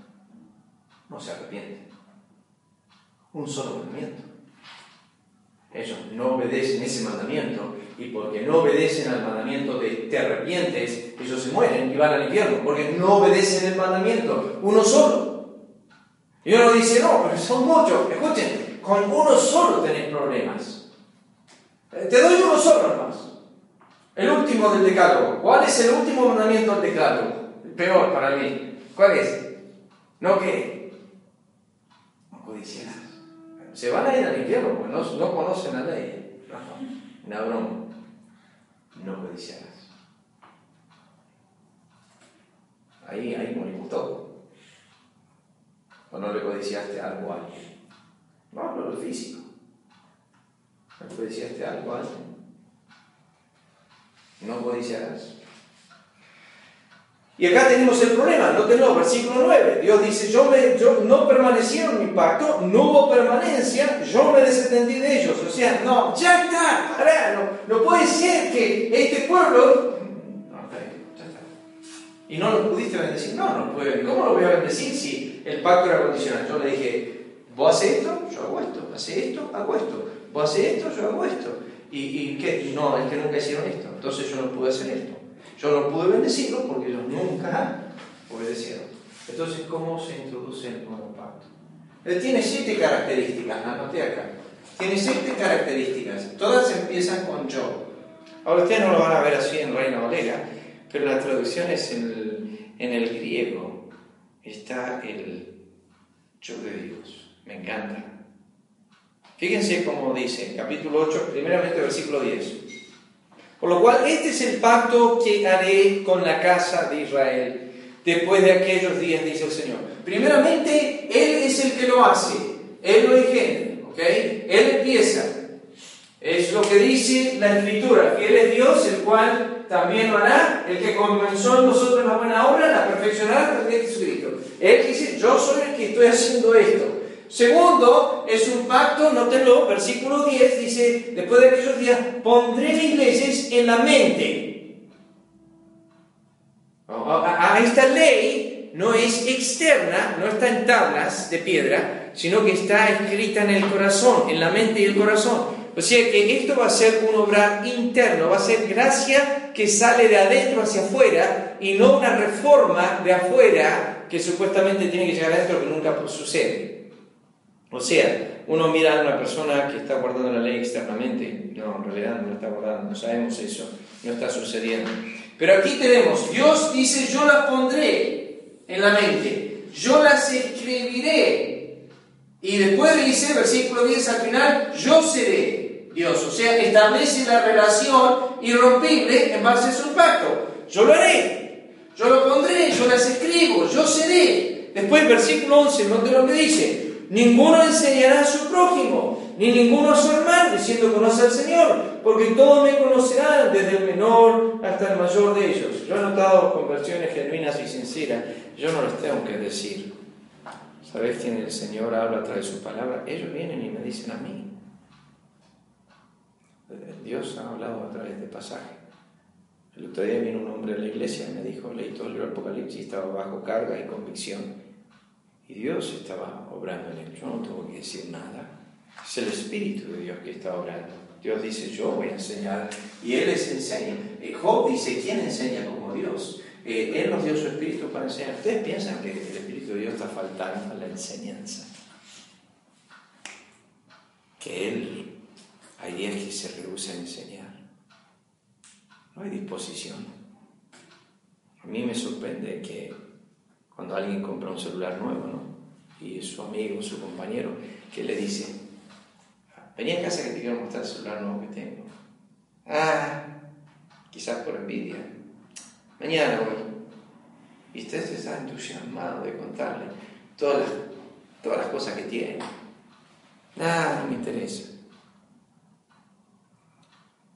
No se arrepienten. Un solo mandamiento. Ellos no obedecen ese mandamiento y porque no obedecen al mandamiento de te arrepientes, ellos se mueren y van al infierno, porque no obedecen el mandamiento, uno solo. Y uno dice, no, pero son muchos. Escuchen, con uno solo tenéis problemas. Eh, te doy uno solo nomás. El último del decálogo. ¿Cuál es el último mandamiento del decálogo? El peor para mí. ¿Cuál es? ¿No qué? No codiciarás. Se van a ir al infierno porque no, no conocen la ley. No, una broma. No codiciarás. Ahí, ahí morimos todos. ¿O no le codiciaste algo a alguien? No de lo físico. ¿Le codiciaste algo a alguien? No codiciarás. Y acá tenemos el problema, nótenlo, versículo 9. Dios dice, yo, me, yo no permanecieron mi pacto, no hubo permanencia, yo me desentendí de ellos. O sea, no, ya está, pará, no, no puede ser que este pueblo... No, ya está. Y no lo pudiste bendecir. No, no puede. ¿Cómo lo voy a bendecir si el pacto era condicional? Yo le dije, vos haces esto, yo hago esto, haces esto, hago esto, vos haces esto, yo hago esto. ¿Y, y qué? No, es que nunca hicieron esto, entonces yo no pude hacer esto. Yo no pude bendecirlos porque ellos nunca obedecieron. Entonces, ¿cómo se introduce el nuevo pacto? Él tiene siete características, anoté acá. Tiene siete características, todas empiezan con yo. Ahora ustedes no lo van a ver así en Reina Valera, pero la traducción es en el, en el griego. Está el yo de Dios. Me encanta. Fíjense cómo dice, capítulo 8, primeramente versículo 10. Por lo cual, este es el pacto que haré con la casa de Israel después de aquellos días, dice el Señor. Primeramente, Él es el que lo hace, Él lo engendra, ¿ok? Él empieza. Es lo que dice la Escritura, que Él es Dios, el cual también lo hará, el que comenzó en nosotros la buena obra, la perfeccionará a Jesucristo. Él dice, yo soy el que estoy haciendo esto. Segundo, es un pacto, nótenlo, versículo 10 dice, después de aquellos días, pondré mis leyes en la mente. A, esta ley no es externa, no está en tablas de piedra, sino que está escrita en el corazón, en la mente y el corazón. O sea que esto va a ser un obrar interno, va a ser gracia que sale de adentro hacia afuera y no una reforma de afuera que supuestamente tiene que llegar adentro que nunca sucede. O sea, uno mira a una persona que está guardando la ley externamente, no, en realidad no la está guardando, no sabemos eso, no está sucediendo. Pero aquí tenemos, Dios dice, yo la pondré en la mente, yo las escribiré. Y después dice, versículo 10 al final, yo seré Dios. O sea, establece la relación irrompible en base a su pacto. Yo lo haré, yo lo pondré, yo las escribo, yo seré. Después, versículo 11, note lo que dice, Ninguno enseñará a su prójimo, ni ninguno su hermano, diciendo conoce al Señor, porque todos me conocerán, desde el menor hasta el mayor de ellos. Yo he notado conversiones genuinas y sinceras, yo no les tengo que decir. ¿Sabes quién el Señor habla a través de su palabra? Ellos vienen y me dicen a mí. Dios ha hablado a través de pasaje. El otro día vino un hombre a la iglesia y me dijo, leí todo el Apocalipsis, estaba bajo carga y convicción. Y Dios estaba obrando en él. Yo no tengo que decir nada. Es el Espíritu de Dios que está obrando. Dios dice, yo voy a enseñar. Y Él les enseña. Eh, Job dice, ¿quién enseña como Dios? Eh, él nos dio su Espíritu para enseñar. ¿Ustedes piensan que el Espíritu de Dios está faltando a la enseñanza? Que Él hay días que se rehúsa a enseñar. No hay disposición. A mí me sorprende que cuando alguien compra un celular nuevo, ¿no? Y su amigo, su compañero, que le dice, vení a casa que te quiero mostrar el celular nuevo que tengo. Ah, quizás por envidia. Mañana voy. Y usted está entusiasmado de contarle todas las, todas las cosas que tiene. Nada, no me interesa.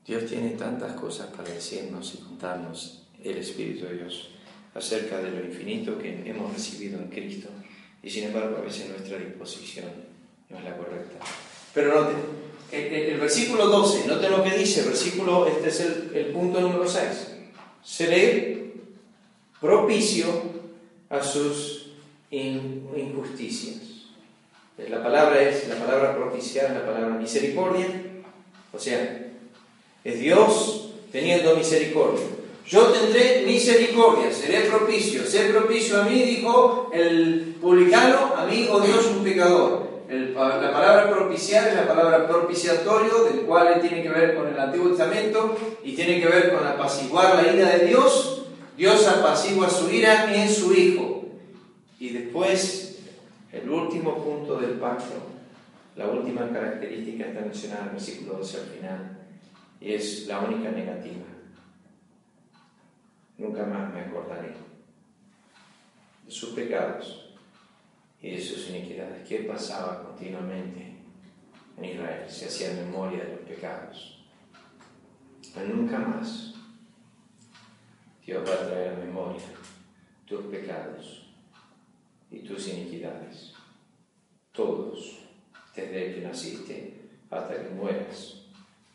Dios tiene tantas cosas para decirnos y contarnos, el Espíritu de Dios, acerca de lo infinito que hemos recibido en Cristo. Y sin embargo, a veces nuestra disposición no es la correcta. Pero noten, el, versículo 12, noten lo que dice, versículo, este es el, punto número 6. Seré propicio a sus injusticias. La palabra es, la palabra propiciar, la palabra misericordia. O sea, es Dios teniendo misericordia. Yo tendré misericordia, seré propicio. Ser propicio a mí, dijo el publicano, a mí, oh Dios, un pecador. la palabra propiciar es la palabra propiciatorio, del cual tiene que ver con el Antiguo Testamento y tiene que ver con apaciguar la ira de Dios. Dios apacigua su ira en su Hijo. Y después, el último punto del pacto, la última característica está mencionada en el versículo 12 al final, y es la única negativa nunca más me acordaré de sus pecados y de sus iniquidades. ¿Qué pasaba continuamente en Israel? Se hacía memoria de los pecados. Pero nunca más Dios va a traer a memoria tus pecados y tus iniquidades. Todos, desde que naciste hasta que mueras,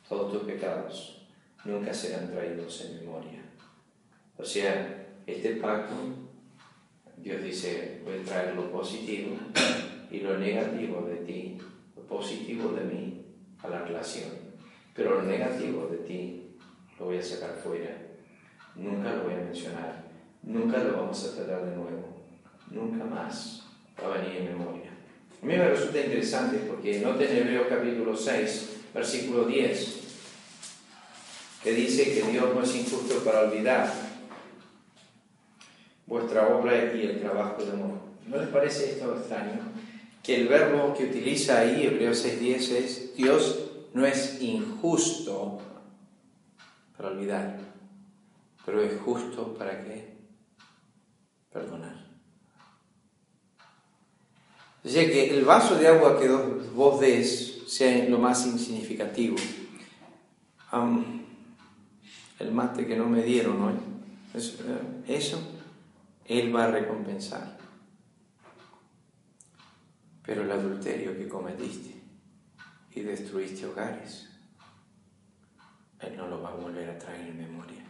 todos tus pecados nunca serán traídos en memoria. O sea, este pacto, Dios dice, voy a traer lo positivo y lo negativo de ti, lo positivo de mí a la relación, pero lo negativo de ti lo voy a sacar fuera, nunca lo voy a mencionar, nunca lo vamos a tratar de nuevo, nunca más va a venir en memoria. A mí me resulta interesante porque noten en Hebreos capítulo 6, versículo 10, que dice que Dios no es injusto para olvidar vuestra obra y el trabajo de amor. ¿No les parece esto extraño? Que el verbo que utiliza ahí, Hebreos 6.10, es Dios no es injusto para olvidar, pero es justo para qué? Perdonar. O sea que el vaso de agua que vos des sea lo más insignificativo. el mate que no me dieron hoy. Eh, eso él va a recompensar. Pero el adulterio que cometiste y destruiste hogares, Él no lo va a volver a traer en memoria.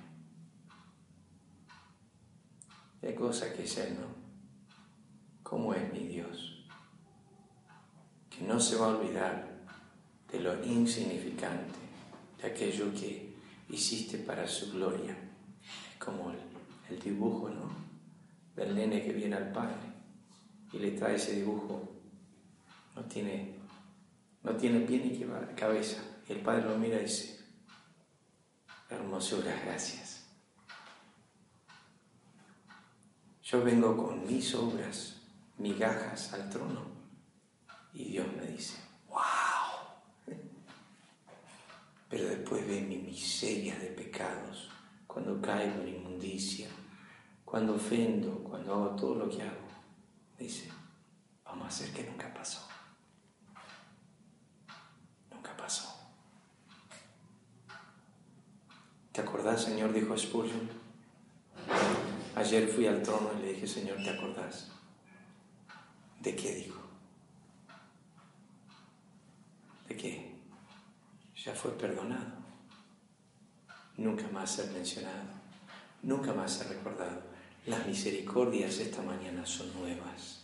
Hay cosa que es Él, ¿no? ¿Cómo es mi Dios? Que no se va a olvidar de lo insignificante, de aquello que hiciste para su gloria. Como el, el dibujo, ¿no? Del nene que viene al padre y le trae ese dibujo. No tiene, no tiene pie ni cabeza. Y el padre lo mira y dice, hermosura, gracias. Yo vengo con mis obras, migajas al trono. Y Dios me dice, wow. Pero después ve mi miseria de pecados, cuando caigo en inmundicia, cuando ofendo, cuando hago todo lo que hago, dice, vamos a hacer que nunca pasó. Nunca pasó. ¿Te acordás, Señor? Dijo Spurgeon. Ayer fui al trono y le dije, Señor, ¿te acordás? ¿De qué dijo? ¿De qué? Ya fue perdonado. Nunca más ser mencionado. Nunca más ser recordado las misericordias esta mañana son nuevas.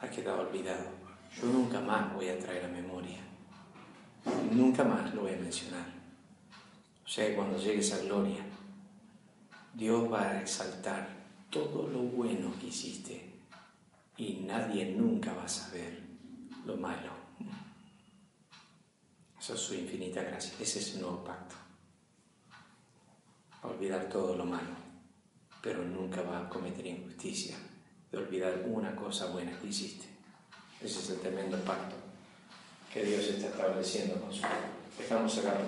Ha quedado olvidado. Yo nunca más voy a traer a memoria. Nunca más lo voy a mencionar. O sea, cuando llegue esa gloria, Dios va a exaltar todo lo bueno que hiciste y nadie nunca va a saber lo malo. Esa es su infinita gracia, ese es su nuevo pacto. Olvidar todo lo malo, pero nunca va a cometer injusticia de olvidar una cosa buena que hiciste. Ese es el tremendo pacto que Dios está estableciendo con su Dejamos acá la